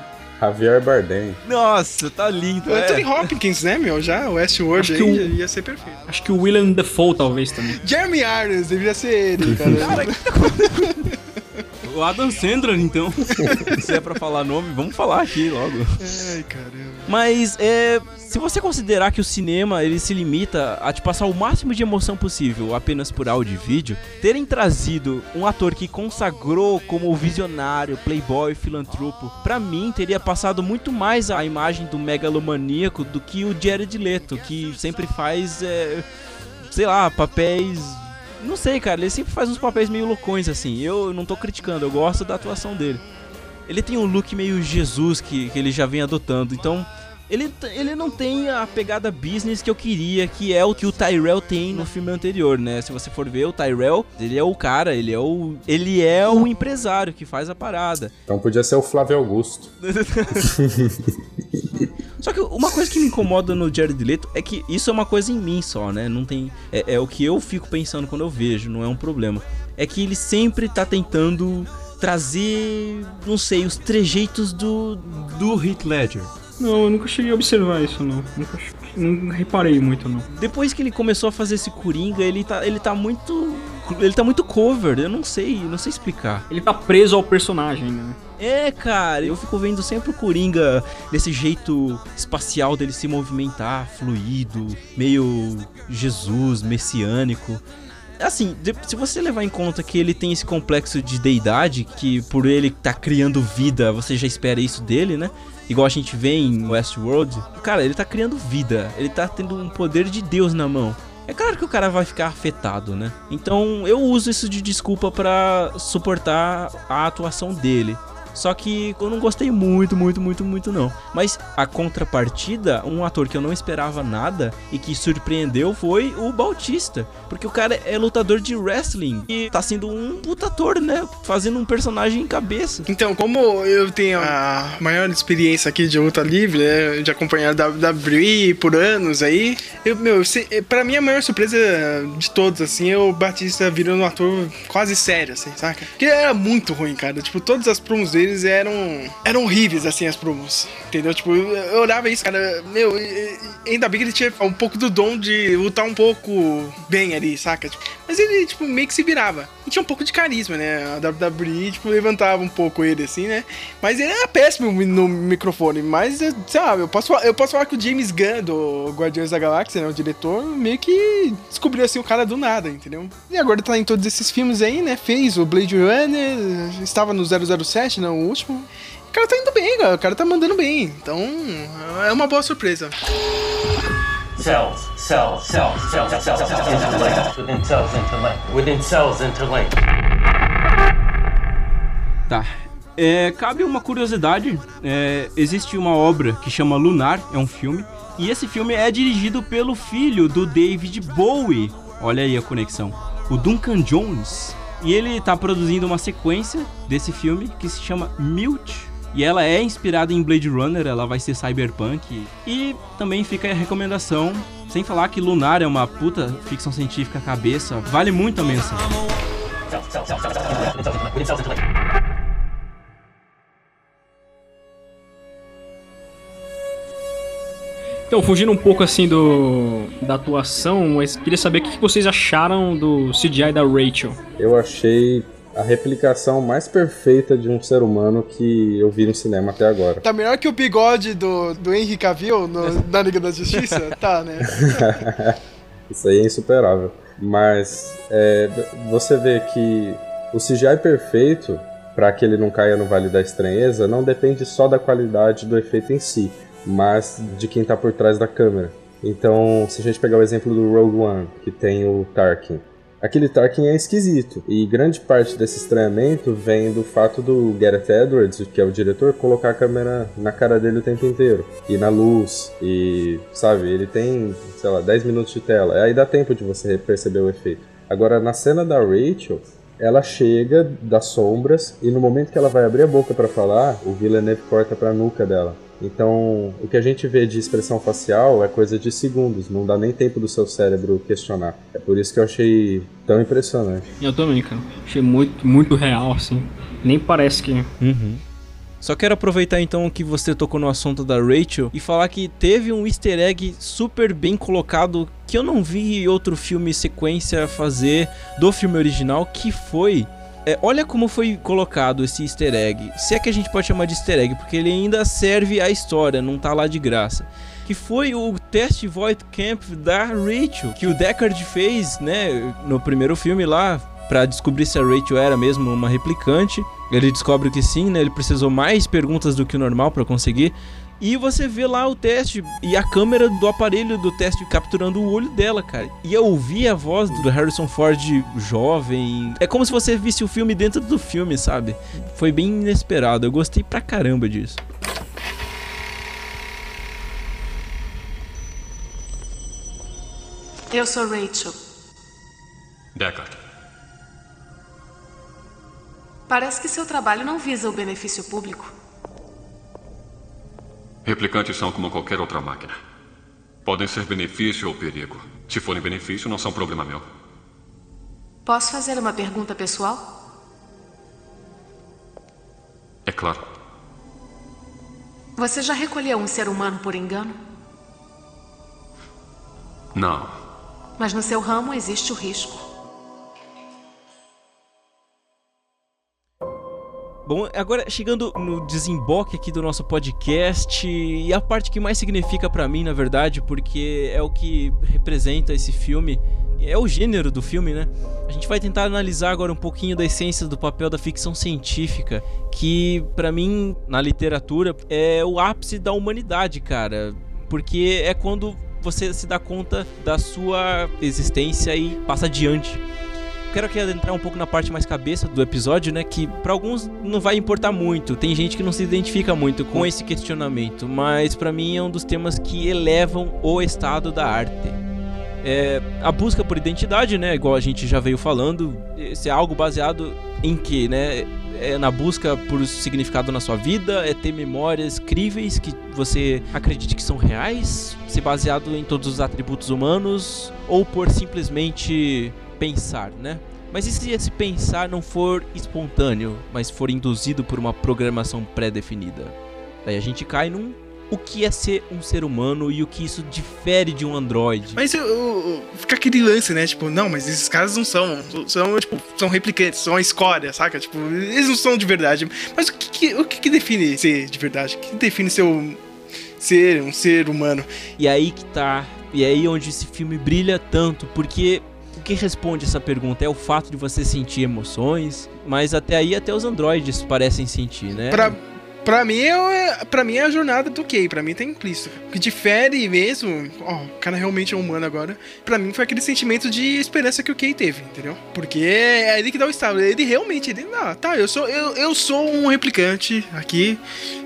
Javier Bardem.
Nossa, tá lindo.
O é. Anthony Hopkins, né, meu? Já, o Westworld aí o... ia ser perfeito.
Acho que o William Defoe talvez também.
Jeremy Irons, deveria ser ele, cara. cara
o Adam Sandler, então. Se é pra falar nome, vamos falar aqui logo.
Ai, caramba.
Mas, é, se você considerar que o cinema ele se limita a te passar o máximo de emoção possível apenas por áudio e vídeo, terem trazido um ator que consagrou como visionário, playboy, filantropo, para mim teria passado muito mais a imagem do megalomaníaco do que o Jared Leto, que sempre faz, é, sei lá, papéis não sei, cara, ele sempre faz uns papéis meio loucões assim. Eu não tô criticando, eu gosto da atuação dele. Ele tem um look meio Jesus que, que ele já vem adotando, então ele, ele não tem a pegada business que eu queria, que é o que o Tyrell tem no filme anterior, né? Se você for ver, o Tyrell, ele é o cara, ele é o. Ele é o empresário que faz a parada.
Então podia ser o Flávio Augusto.
Só que uma coisa que me incomoda no Jared Leto é que isso é uma coisa em mim só, né? Não tem. É, é o que eu fico pensando quando eu vejo, não é um problema. É que ele sempre tá tentando trazer, não sei, os trejeitos do. do Heath Ledger.
Não, eu nunca cheguei a observar isso, não. Nunca não reparei muito, não.
Depois que ele começou a fazer esse Coringa, ele tá, ele tá muito. Ele tá muito cover, eu não sei, não sei explicar.
Ele tá preso ao personagem, né?
É, cara, eu fico vendo sempre o Coringa desse jeito espacial dele se movimentar, fluido, meio Jesus, messiânico assim, se você levar em conta que ele tem esse complexo de deidade, que por ele tá criando vida, você já espera isso dele, né? Igual a gente vê em Westworld, cara, ele tá criando vida, ele tá tendo um poder de Deus na mão. É claro que o cara vai ficar afetado, né? Então eu uso isso de desculpa para suportar a atuação dele. Só que eu não gostei muito, muito, muito, muito não. Mas a contrapartida, um ator que eu não esperava nada e que surpreendeu foi o Bautista. Porque o cara é lutador de wrestling e tá sendo um puta ator, né? Fazendo um personagem em cabeça.
Então, como eu tenho a maior experiência aqui de luta livre, né, de acompanhar a WWE por anos aí, eu, meu, pra mim a maior surpresa de todos, assim, é o Batista virando um ator quase sério, assim, saca? Porque era muito ruim, cara. Tipo, todas as promos deles eram, eram horríveis, assim, as promos. Entendeu? Tipo, eu olhava isso, cara, meu, ainda bem que ele tinha um pouco do dom de lutar um pouco bem ali, saca? Tipo, mas ele, tipo, meio que se virava. E tinha um pouco de carisma, né? A WWE, tipo, levantava um pouco ele, assim, né? Mas ele era péssimo no microfone. Mas, sei lá, eu posso, eu posso falar que o James Gunn, do Guardiões da Galáxia, né? O diretor, meio que descobriu, assim, o cara do nada, entendeu? E agora tá em todos esses filmes aí, né? Fez o Blade Runner, estava no 007, né? O último. O cara tá indo bem, cara. O cara tá mandando bem. Então, é uma boa surpresa.
Cells, cells, cells, cells, cells, cells, cells interlinked. Within cells interlinked. Within cells interlinked.
Tá. É, cabe uma curiosidade. É, existe uma obra que chama Lunar, é um filme. E esse filme é dirigido pelo filho do David Bowie. Olha aí a conexão. O Duncan Jones. E ele tá produzindo uma sequência desse filme que se chama Mute e ela é inspirada em Blade Runner, ela vai ser cyberpunk. E também fica a recomendação, sem falar que Lunar é uma puta ficção científica cabeça, vale muito a menção. Então, fugindo um pouco assim do da atuação, mas queria saber o que vocês acharam do CGI da Rachel.
Eu achei a replicação mais perfeita de um ser humano que eu vi no cinema até agora.
Tá melhor que o bigode do, do Henry Cavill no, na Liga da Justiça? tá, né?
Isso aí é insuperável. Mas é, você vê que o CGI perfeito, para que ele não caia no Vale da Estranheza, não depende só da qualidade do efeito em si, mas de quem tá por trás da câmera. Então, se a gente pegar o exemplo do Rogue One, que tem o Tarkin, aquele Tarkin é esquisito. E grande parte desse estranhamento vem do fato do Gareth Edwards, que é o diretor, colocar a câmera na cara dele o tempo inteiro. E na luz. E, sabe, ele tem, sei lá, 10 minutos de tela. Aí dá tempo de você perceber o efeito. Agora, na cena da Rachel, ela chega das sombras e no momento que ela vai abrir a boca para falar, o Villeneuve corta pra nuca dela. Então, o que a gente vê de expressão facial é coisa de segundos, não dá nem tempo do seu cérebro questionar. É por isso que eu achei tão impressionante.
Eu também, cara. Achei muito, muito real, assim. Nem parece que.
Uhum. Só quero aproveitar então que você tocou no assunto da Rachel e falar que teve um easter egg super bem colocado que eu não vi outro filme sequência fazer do filme original, que foi é, olha como foi colocado esse easter egg. Se é que a gente pode chamar de easter egg, porque ele ainda serve à história, não tá lá de graça. Que foi o teste Void Camp da Rachel, que o Deckard fez, né, no primeiro filme lá, para descobrir se a Rachel era mesmo uma replicante. Ele descobre que sim, né? Ele precisou mais perguntas do que o normal para conseguir. E você vê lá o teste e a câmera do aparelho do teste capturando o olho dela, cara. E eu ouvi a voz do Harrison Ford jovem. É como se você visse o filme dentro do filme, sabe? Foi bem inesperado. Eu gostei pra caramba disso.
Eu sou Rachel.
Deckard.
Parece que seu trabalho não visa o benefício público.
Replicantes são como qualquer outra máquina. Podem ser benefício ou perigo. Se forem benefício, não são problema meu.
Posso fazer uma pergunta pessoal?
É claro.
Você já recolheu um ser humano por engano?
Não.
Mas no seu ramo existe o risco.
Bom, agora chegando no desemboque aqui do nosso podcast e a parte que mais significa para mim, na verdade, porque é o que representa esse filme, é o gênero do filme, né? A gente vai tentar analisar agora um pouquinho da essência do papel da ficção científica, que para mim na literatura é o ápice da humanidade, cara, porque é quando você se dá conta da sua existência e passa adiante. Quero aqui adentrar um pouco na parte mais cabeça do episódio, né? Que para alguns não vai importar muito. Tem gente que não se identifica muito com esse questionamento, mas para mim é um dos temas que elevam o estado da arte. É, a busca por identidade, né? Igual a gente já veio falando, esse é algo baseado em que, né? É na busca por significado na sua vida, é ter memórias críveis que você acredite que são reais, ser baseado em todos os atributos humanos, ou por simplesmente pensar, né? Mas e se esse pensar não for espontâneo, mas for induzido por uma programação pré-definida? Daí a gente cai num o que é ser um ser humano e o que isso difere de um androide.
Mas eu, eu, fica aquele lance, né? Tipo, não, mas esses caras não são. São, tipo, são replicantes, são a escória, saca? Tipo, eles não são de verdade. Mas o que, que o que, que define ser de verdade? O que define ser um, ser um ser humano?
E aí que tá. E aí onde esse filme brilha tanto, porque o que responde essa pergunta é o fato de você sentir emoções, mas até aí até os androides parecem sentir, né?
Pra, Pra mim, é, pra mim é a jornada do Kay, pra mim tá implícito. O que difere mesmo, ó, o cara realmente é humano agora, pra mim foi aquele sentimento de esperança que o Kay teve, entendeu? Porque é ele que dá o estado. Ele realmente, ele, ah, tá, eu sou, eu, eu sou um replicante aqui,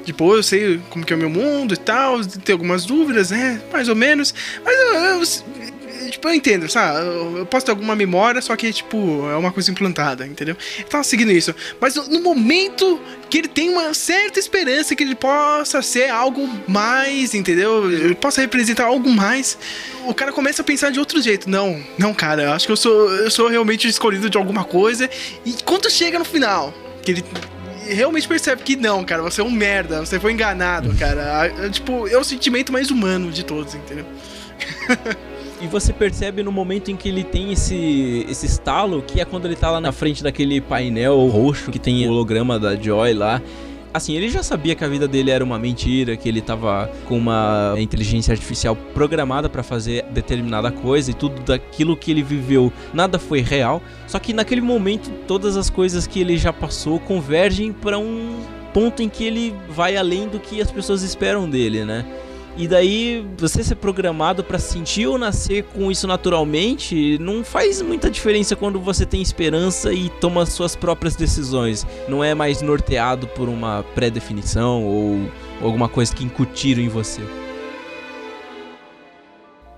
depois eu sei como que é o meu mundo e tal, tem algumas dúvidas, né, mais ou menos, mas eu, eu tipo, eu entendo, sabe? Eu posso ter alguma memória, só que, tipo, é uma coisa implantada, entendeu? Eu tava seguindo isso. Mas no momento que ele tem uma certa esperança que ele possa ser algo mais, entendeu? Ele possa representar algo mais, o cara começa a pensar de outro jeito. Não, não, cara, eu acho que eu sou, eu sou realmente escolhido de alguma coisa. E quando chega no final, que ele realmente percebe que não, cara, você é um merda, você foi enganado, cara. Tipo, é o sentimento mais humano de todos, entendeu?
E você percebe no momento em que ele tem esse, esse estalo, que é quando ele tá lá na frente daquele painel roxo que tem o holograma da Joy lá. Assim, ele já sabia que a vida dele era uma mentira, que ele tava com uma inteligência artificial programada para fazer determinada coisa e tudo daquilo que ele viveu, nada foi real. Só que naquele momento, todas as coisas que ele já passou convergem para um ponto em que ele vai além do que as pessoas esperam dele, né? E daí você ser programado para sentir ou nascer com isso naturalmente não faz muita diferença quando você tem esperança e toma suas próprias decisões. Não é mais norteado por uma pré-definição ou alguma coisa que incutiram em você.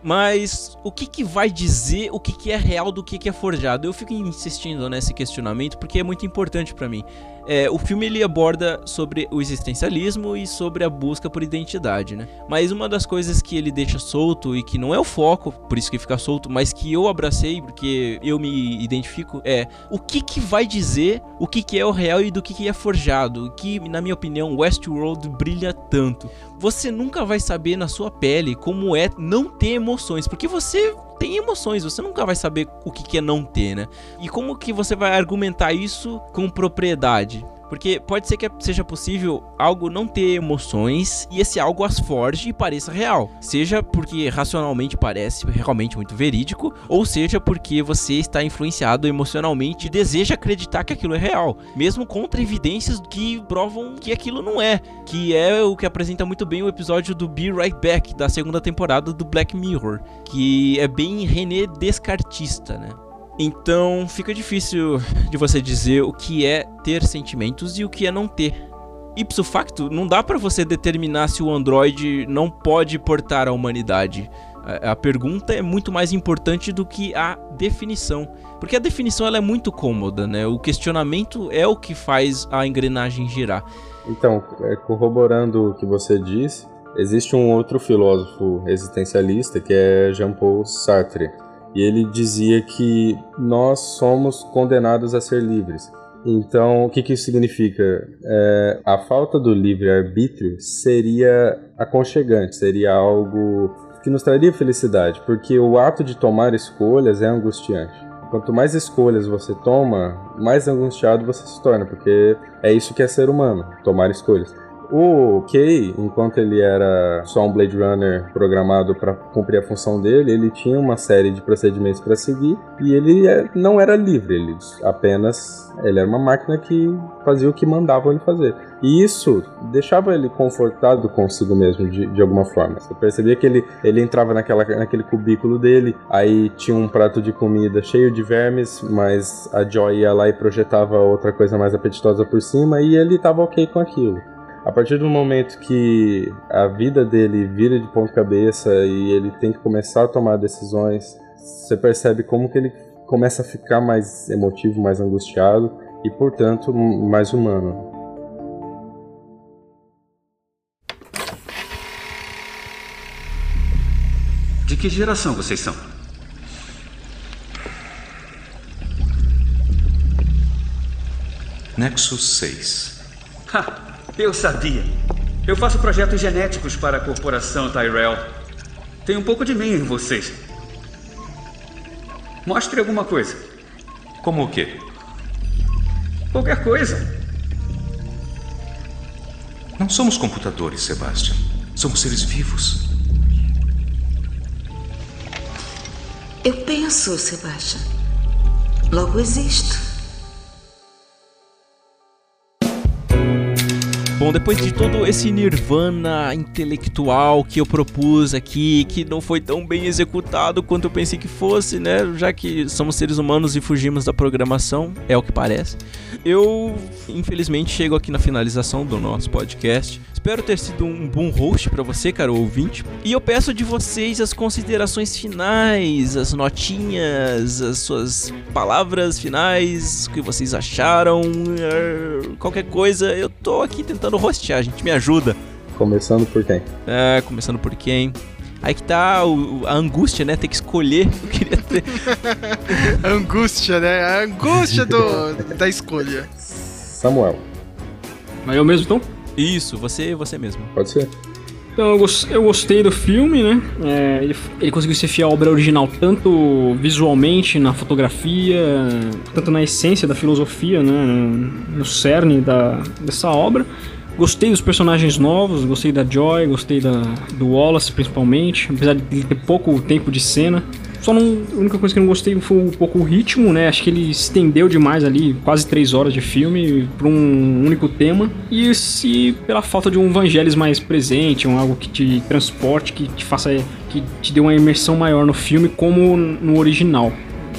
Mas o que, que vai dizer o que, que é real do que, que é forjado? Eu fico insistindo nesse questionamento porque é muito importante para mim. É, o filme ele aborda sobre o existencialismo e sobre a busca por identidade, né? Mas uma das coisas que ele deixa solto e que não é o foco, por isso que fica solto, mas que eu abracei porque eu me identifico é o que que vai dizer o que que é o real e do que que é forjado, que na minha opinião Westworld brilha tanto. Você nunca vai saber na sua pele como é não ter emoções, porque você tem emoções, você nunca vai saber o que é não ter, né? E como que você vai argumentar isso com propriedade? Porque pode ser que seja possível algo não ter emoções e esse algo as forge e pareça real. Seja porque racionalmente parece realmente muito verídico, ou seja porque você está influenciado emocionalmente e deseja acreditar que aquilo é real, mesmo contra evidências que provam que aquilo não é. Que é o que apresenta muito bem o episódio do Be Right Back da segunda temporada do Black Mirror, que é bem René Descartista, né? Então fica difícil de você dizer o que é ter sentimentos e o que é não ter. Ipso facto, não dá para você determinar se o Android não pode portar a humanidade. A, a pergunta é muito mais importante do que a definição, porque a definição ela é muito cômoda, né? O questionamento é o que faz a engrenagem girar.
Então, é, corroborando o que você disse, existe um outro filósofo existencialista que é Jean-Paul Sartre e ele dizia que nós somos condenados a ser livres. Então, o que, que isso significa? É, a falta do livre-arbítrio seria aconchegante, seria algo que nos traria felicidade, porque o ato de tomar escolhas é angustiante. Quanto mais escolhas você toma, mais angustiado você se torna, porque é isso que é ser humano, tomar escolhas. O Kay, enquanto ele era só um Blade Runner programado para cumprir a função dele, ele tinha uma série de procedimentos para seguir e ele é, não era livre, ele apenas ele era uma máquina que fazia o que mandavam ele fazer. E isso deixava ele confortado consigo mesmo, de, de alguma forma. Você percebia que ele, ele entrava naquela, naquele cubículo dele, aí tinha um prato de comida cheio de vermes, mas a Joy ia lá e projetava outra coisa mais apetitosa por cima, e ele estava ok com aquilo. A partir do momento que a vida dele vira de ponta cabeça e ele tem que começar a tomar decisões, você percebe como que ele começa a ficar mais emotivo, mais angustiado e, portanto, mais humano.
De que geração vocês são?
Nexus 6.
Ha! Eu sabia. Eu faço projetos genéticos para a corporação Tyrell. Tem um pouco de mim em vocês. Mostre alguma coisa.
Como o quê?
Qualquer coisa.
Não somos computadores, Sebastian. Somos seres vivos.
Eu penso, Sebastian. Logo existo.
Bom, depois de todo esse nirvana intelectual que eu propus aqui, que não foi tão bem executado quanto eu pensei que fosse, né? Já que somos seres humanos e fugimos da programação, é o que parece. Eu, infelizmente, chego aqui na finalização do nosso podcast. Espero ter sido um bom host para você, caro ouvinte. E eu peço de vocês as considerações finais, as notinhas, as suas palavras finais, o que vocês acharam, qualquer coisa. Eu tô aqui tentando hostear, gente, me ajuda.
Começando por quem?
É, começando por quem? Aí que tá o, a angústia, né? Ter que escolher. Eu queria ter.
angústia, né? A angústia do, da escolha.
Samuel.
Mas eu mesmo então?
Isso, você você mesmo.
Pode ser.
Então, eu, eu gostei do filme, né? É, ele, ele, conseguiu ser fiel à obra original, tanto visualmente, na fotografia, tanto na essência da filosofia, né? No cerne da, dessa obra. Gostei dos personagens novos, gostei da Joy, gostei da, do Wallace principalmente, apesar de ele ter pouco tempo de cena. Só não, a única coisa que eu não gostei foi um pouco o ritmo, né? Acho que ele estendeu demais ali, quase três horas de filme, para um único tema. E se pela falta de um Vangelis mais presente, um algo que te transporte, que te faça. que te dê uma imersão maior no filme, como no original.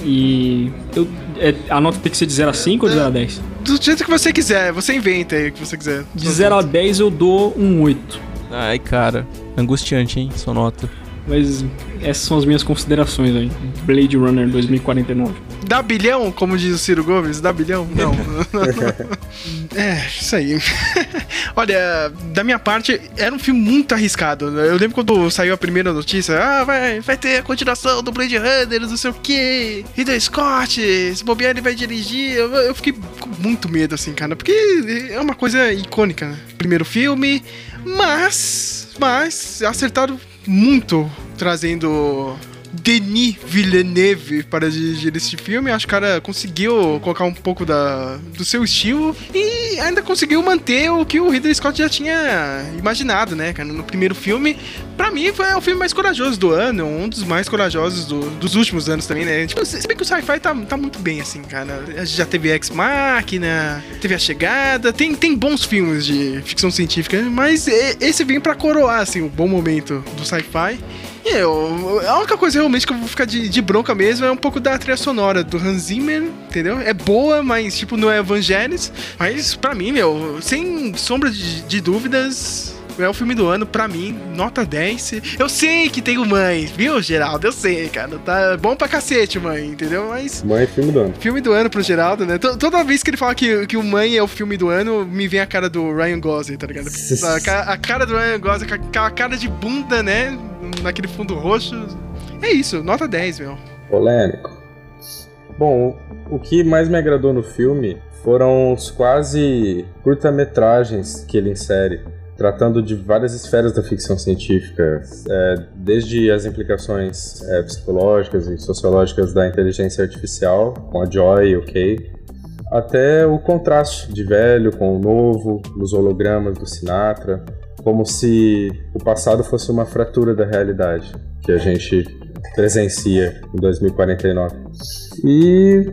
E eu, é, a nota tem que ser de 0 a 5 ou de 0 a 10?
Do jeito que você quiser, você inventa aí o que você quiser.
De 0 a 10 eu dou um 8.
Ai, cara, angustiante, hein, sua nota.
Mas essas são as minhas considerações aí. Blade Runner 2049.
Dá bilhão, como diz o Ciro Gomes? Dá bilhão? Não. é, isso aí. Olha, da minha parte, era um filme muito arriscado. Eu lembro quando saiu a primeira notícia: ah, vai, vai ter a continuação do Blade Runner, não sei o quê. Ridley Scott, se bobear ele vai dirigir. Eu, eu fiquei com muito medo, assim, cara, porque é uma coisa icônica, né? Primeiro filme, mas. Mas acertaram muito trazendo Denis Villeneuve para dirigir esse filme. Acho que o cara conseguiu colocar um pouco da, do seu estilo e ainda conseguiu manter o que o Ridley Scott já tinha imaginado, né, cara? No primeiro filme, para mim, foi o filme mais corajoso do ano, um dos mais corajosos do, dos últimos anos também, né? Tipo, se bem que o sci-fi tá, tá muito bem, assim, cara. Já teve Ex Machina, teve A Chegada, tem, tem bons filmes de ficção científica, mas esse vem para coroar, assim, o bom momento do sci-fi. Eu, a única coisa realmente que eu vou ficar de, de, bronca mesmo é um pouco da trilha sonora do Hans Zimmer, entendeu? É boa, mas tipo, não é Evangelis. Mas pra mim, meu, sem sombra de, de dúvidas, é o filme do ano, pra mim, nota 10. Eu sei que tem o Mãe, viu, Geraldo? Eu sei, cara. Tá bom pra cacete, Mãe, entendeu? Mas.
Mãe é filme do ano.
Filme do ano pro Geraldo, né? T Toda vez que ele fala que, que o Mãe é o filme do ano, me vem a cara do Ryan Gosling, tá ligado? a, a cara do Ryan Gosling, aquela cara de bunda, né? Naquele fundo roxo. É isso, nota 10, meu.
Polêmico. Bom, o que mais me agradou no filme foram os quase curta-metragens que ele insere tratando de várias esferas da ficção científica, é, desde as implicações é, psicológicas e sociológicas da inteligência artificial, com a Joy e o Kay, até o contraste de velho com o novo, nos hologramas do Sinatra, como se o passado fosse uma fratura da realidade que a gente presencia em 2049. E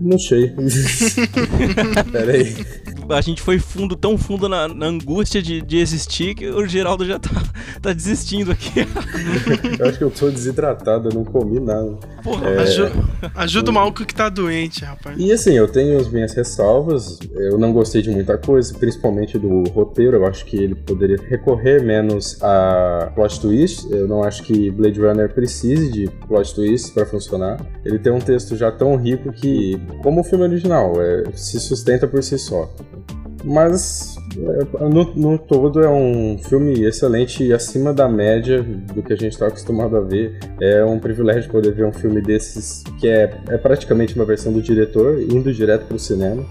não sei. Peraí
a gente foi fundo, tão fundo na, na angústia de, de, existir que o Geraldo já tá, tá desistindo aqui.
eu acho que eu tô desidratado, eu não comi nada.
Porra, é... ajuda, ajuda o maluco que tá doente, rapaz.
E assim, eu tenho as minhas ressalvas, eu não gostei de muita coisa, principalmente do roteiro, eu acho que ele poderia recorrer menos a plot twist, eu não acho que Blade Runner precise de plot twist para funcionar. Ele tem um texto já tão rico que, como o filme original, é, se sustenta por si só. Mas é, no, no, todo é um filme excelente e acima da média do que a gente está acostumado a ver. É um privilégio poder ver um filme desses que é, é praticamente uma versão do diretor, indo direto para o cinema.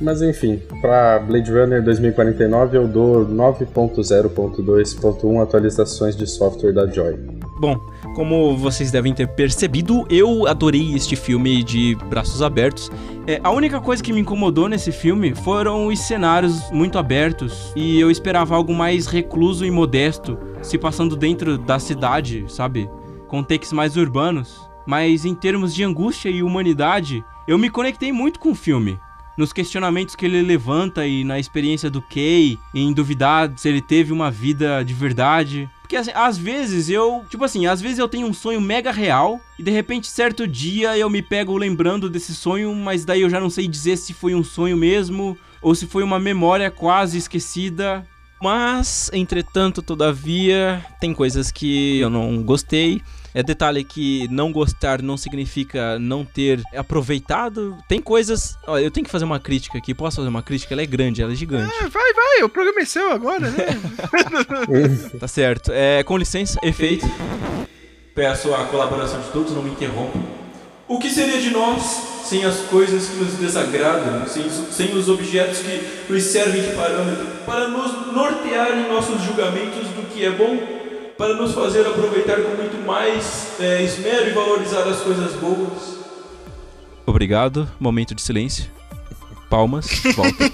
Mas enfim, para Blade Runner 2049 eu dou 9.0.2.1 atualizações de software da Joy.
Bom, como vocês devem ter percebido, eu adorei este filme de braços abertos. É, a única coisa que me incomodou nesse filme foram os cenários muito abertos e eu esperava algo mais recluso e modesto, se passando dentro da cidade, sabe? Com takes mais urbanos. Mas em termos de angústia e humanidade, eu me conectei muito com o filme nos questionamentos que ele levanta e na experiência do Kay, em duvidar se ele teve uma vida de verdade. Porque assim, às vezes eu, tipo assim, às vezes eu tenho um sonho mega real e de repente certo dia eu me pego lembrando desse sonho, mas daí eu já não sei dizer se foi um sonho mesmo ou se foi uma memória quase esquecida. Mas, entretanto, todavia, tem coisas que eu não gostei. É detalhe que não gostar não significa não ter aproveitado. Tem coisas. Ó, eu tenho que fazer uma crítica aqui. Posso fazer uma crítica? Ela é grande, ela é gigante. É,
vai, vai, o programa é seu agora, né?
tá certo. É, com licença, efeito. Peço a colaboração de todos, não me interrompam. O que seria de nós sem as coisas que nos desagradam, sem, sem os objetos que nos servem de parâmetro para nos nortear em nossos julgamentos do que é bom para nos fazer aproveitar com muito mais é, esmero e valorizar as coisas boas. Obrigado. Momento de silêncio. Palmas. Volta.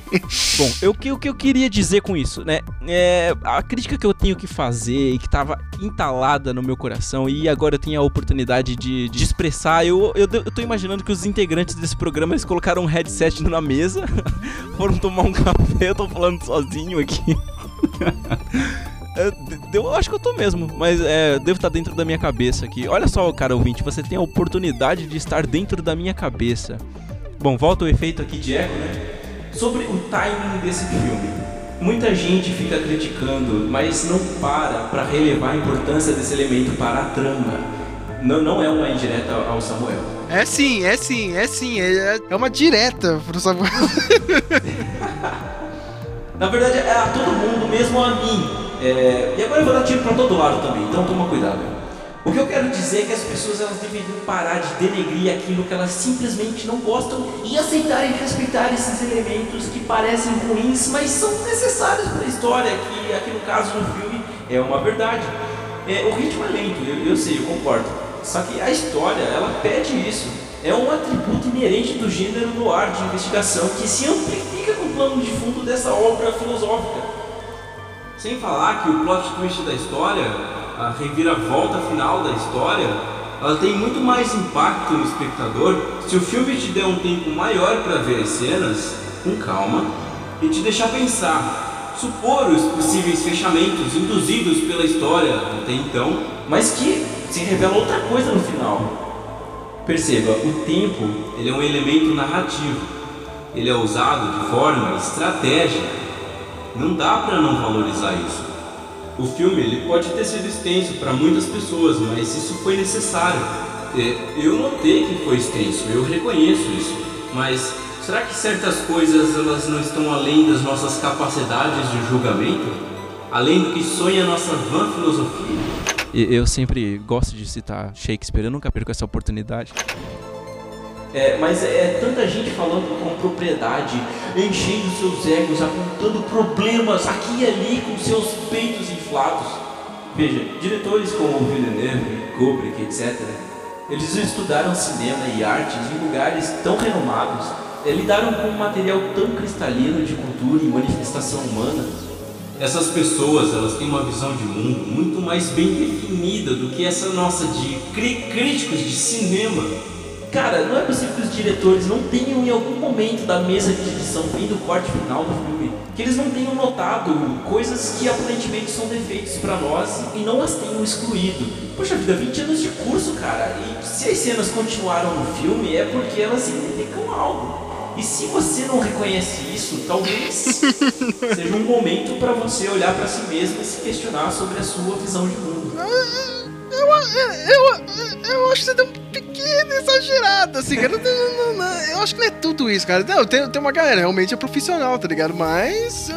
Bom, eu, o que eu queria dizer com isso, né? É, a crítica que eu tenho que fazer e que estava entalada no meu coração e agora eu tenho a oportunidade de, de expressar. Eu, eu, eu tô imaginando que os integrantes desse programa eles colocaram um headset na mesa, foram tomar um café, eu tô falando sozinho aqui. É, eu acho que eu tô mesmo, mas é, devo estar dentro da minha cabeça aqui. Olha só, cara ouvinte, você tem a oportunidade de estar dentro da minha cabeça. Bom, volta o efeito aqui de eco, né? Sobre o timing desse filme. Muita gente fica criticando, mas não para para relevar a importância desse elemento para a trama. Não, não é uma indireta ao Samuel.
É sim, é sim, é sim. É, é uma direta pro Samuel.
Na verdade, é a todo mundo, mesmo a mim. É, e agora eu vou dar tiro para todo lado também, então toma cuidado. O que eu quero dizer é que as pessoas elas deveriam parar de denegrir aquilo que elas simplesmente não gostam e aceitar e respeitar esses elementos que parecem ruins, mas são necessários para a história, que aqui no caso no filme é uma verdade. É, o ritmo é lento, eu, eu sei, eu concordo. Só que a história, ela pede isso. É um atributo inerente do gênero no ar de investigação que se amplifica com o plano de fundo dessa obra filosófica. Sem falar que o plot twist da história, a reviravolta final da história, ela tem muito mais impacto no espectador se o filme te der um tempo maior para ver as cenas, com calma, e te deixar pensar, supor os possíveis fechamentos induzidos pela história até então, mas que se revela outra coisa no final. Perceba, o tempo ele é um elemento narrativo. Ele é usado de forma estratégica não dá para não valorizar isso. O filme ele pode ter sido extenso para muitas pessoas, mas isso foi necessário. É, eu notei que foi extenso, eu reconheço isso, mas será que certas coisas elas não estão além das nossas capacidades de julgamento? Além do que sonha a nossa vã filosofia? Eu sempre gosto de citar Shakespeare, eu nunca perco essa oportunidade. É, mas é, é tanta gente falando com propriedade, enchendo seus egos, apontando problemas aqui e ali com seus peitos inflados. Veja, diretores como Villeneuve, Kubrick, etc., eles estudaram cinema e artes em lugares tão renomados é, lidaram com um material tão cristalino de cultura e manifestação humana.
Essas pessoas, elas têm uma visão de mundo muito mais bem definida do que essa nossa de críticos de cinema.
Cara, não é possível que os diretores não tenham em algum momento da mesa de edição, vendo o corte final do filme, que eles não tenham notado coisas que aparentemente são defeitos para nós e não as tenham excluído. Poxa vida, 20 anos de curso, cara, e se as cenas continuaram no filme é porque elas significam algo. E se você não reconhece isso, talvez seja um momento para você olhar para si mesmo e se questionar sobre a sua visão de mundo.
Eu, eu, eu acho que você deu um pequeno exagerado, assim, cara. Não, não, não, eu acho que não é tudo isso, cara. Não, tem, tem uma galera realmente é profissional, tá ligado? Mas.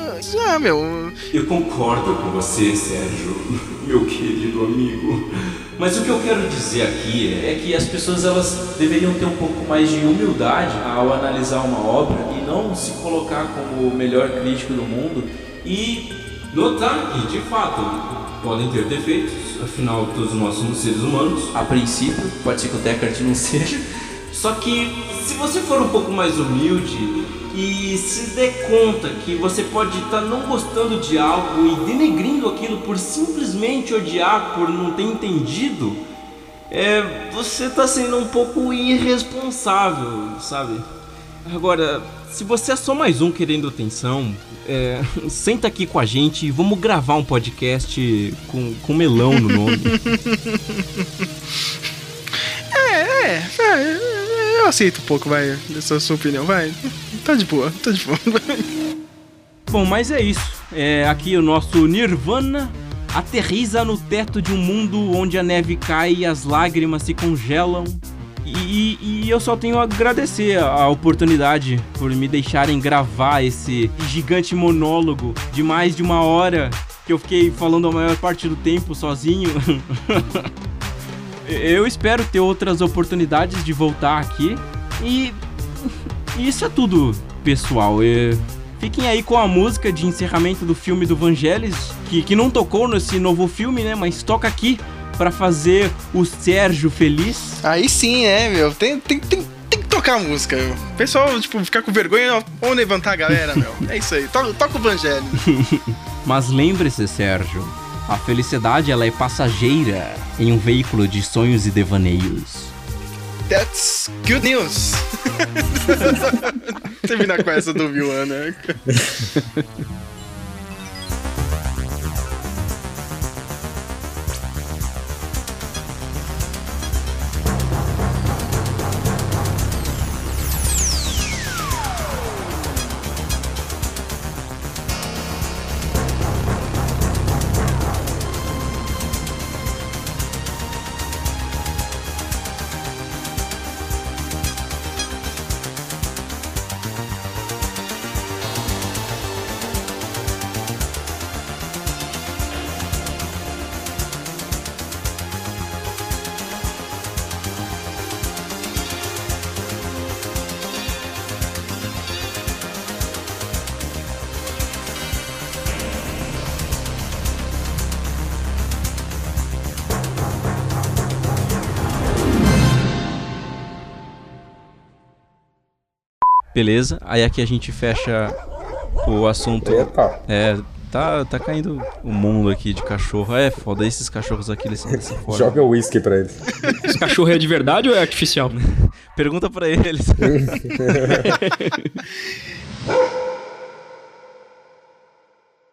Ah, meu.
Eu concordo com você, Sérgio, meu querido amigo. Mas o que eu quero dizer aqui é
que as pessoas elas deveriam ter um pouco mais de humildade ao analisar uma obra e não se colocar como o melhor crítico do mundo e
notar que, de fato, podem ter defeitos, afinal todos nós somos seres humanos.
A princípio, pode ser que o Deckard não seja.
Só que se você for um pouco mais humilde e se der conta que você pode estar tá não gostando de algo e denegrindo aquilo por simplesmente odiar, por não ter entendido, é, você está sendo um pouco irresponsável, sabe?
Agora, se você é só mais um querendo atenção, é, senta aqui com a gente e vamos gravar um podcast com, com melão no nome.
é, é, é, eu aceito um pouco, vai, dessa sua opinião, vai. Tá de boa, tá de boa.
Bom, mas é isso. É, aqui o nosso Nirvana aterriza no teto de um mundo onde a neve cai e as lágrimas se congelam e, e, eu só tenho a agradecer a oportunidade por me deixarem gravar esse gigante monólogo de mais de uma hora que eu fiquei falando a maior parte do tempo sozinho. eu espero ter outras oportunidades de voltar aqui e isso é tudo, pessoal. Fiquem aí com a música de encerramento do filme do Vangelis, que, que não tocou nesse novo filme, né? Mas toca aqui para fazer o Sérgio feliz.
Aí sim, é, meu. Tem, tem, tem, tem que tocar a música, meu. O pessoal, tipo, ficar com vergonha, vamos levantar a galera, meu. É isso aí. Toca, toca o evangelho.
Mas lembre-se, Sérgio, a felicidade ela é passageira em um veículo de sonhos e devaneios.
That's good news. Terminar com essa do Viu, né?
Beleza, aí aqui a gente fecha o assunto.
Eita.
É, tá, tá caindo o mundo aqui de cachorro. É foda, esses cachorros aqui eles são
fora. Joga o uísque pra eles.
Esse cachorro é de verdade ou é artificial?
Pergunta pra eles.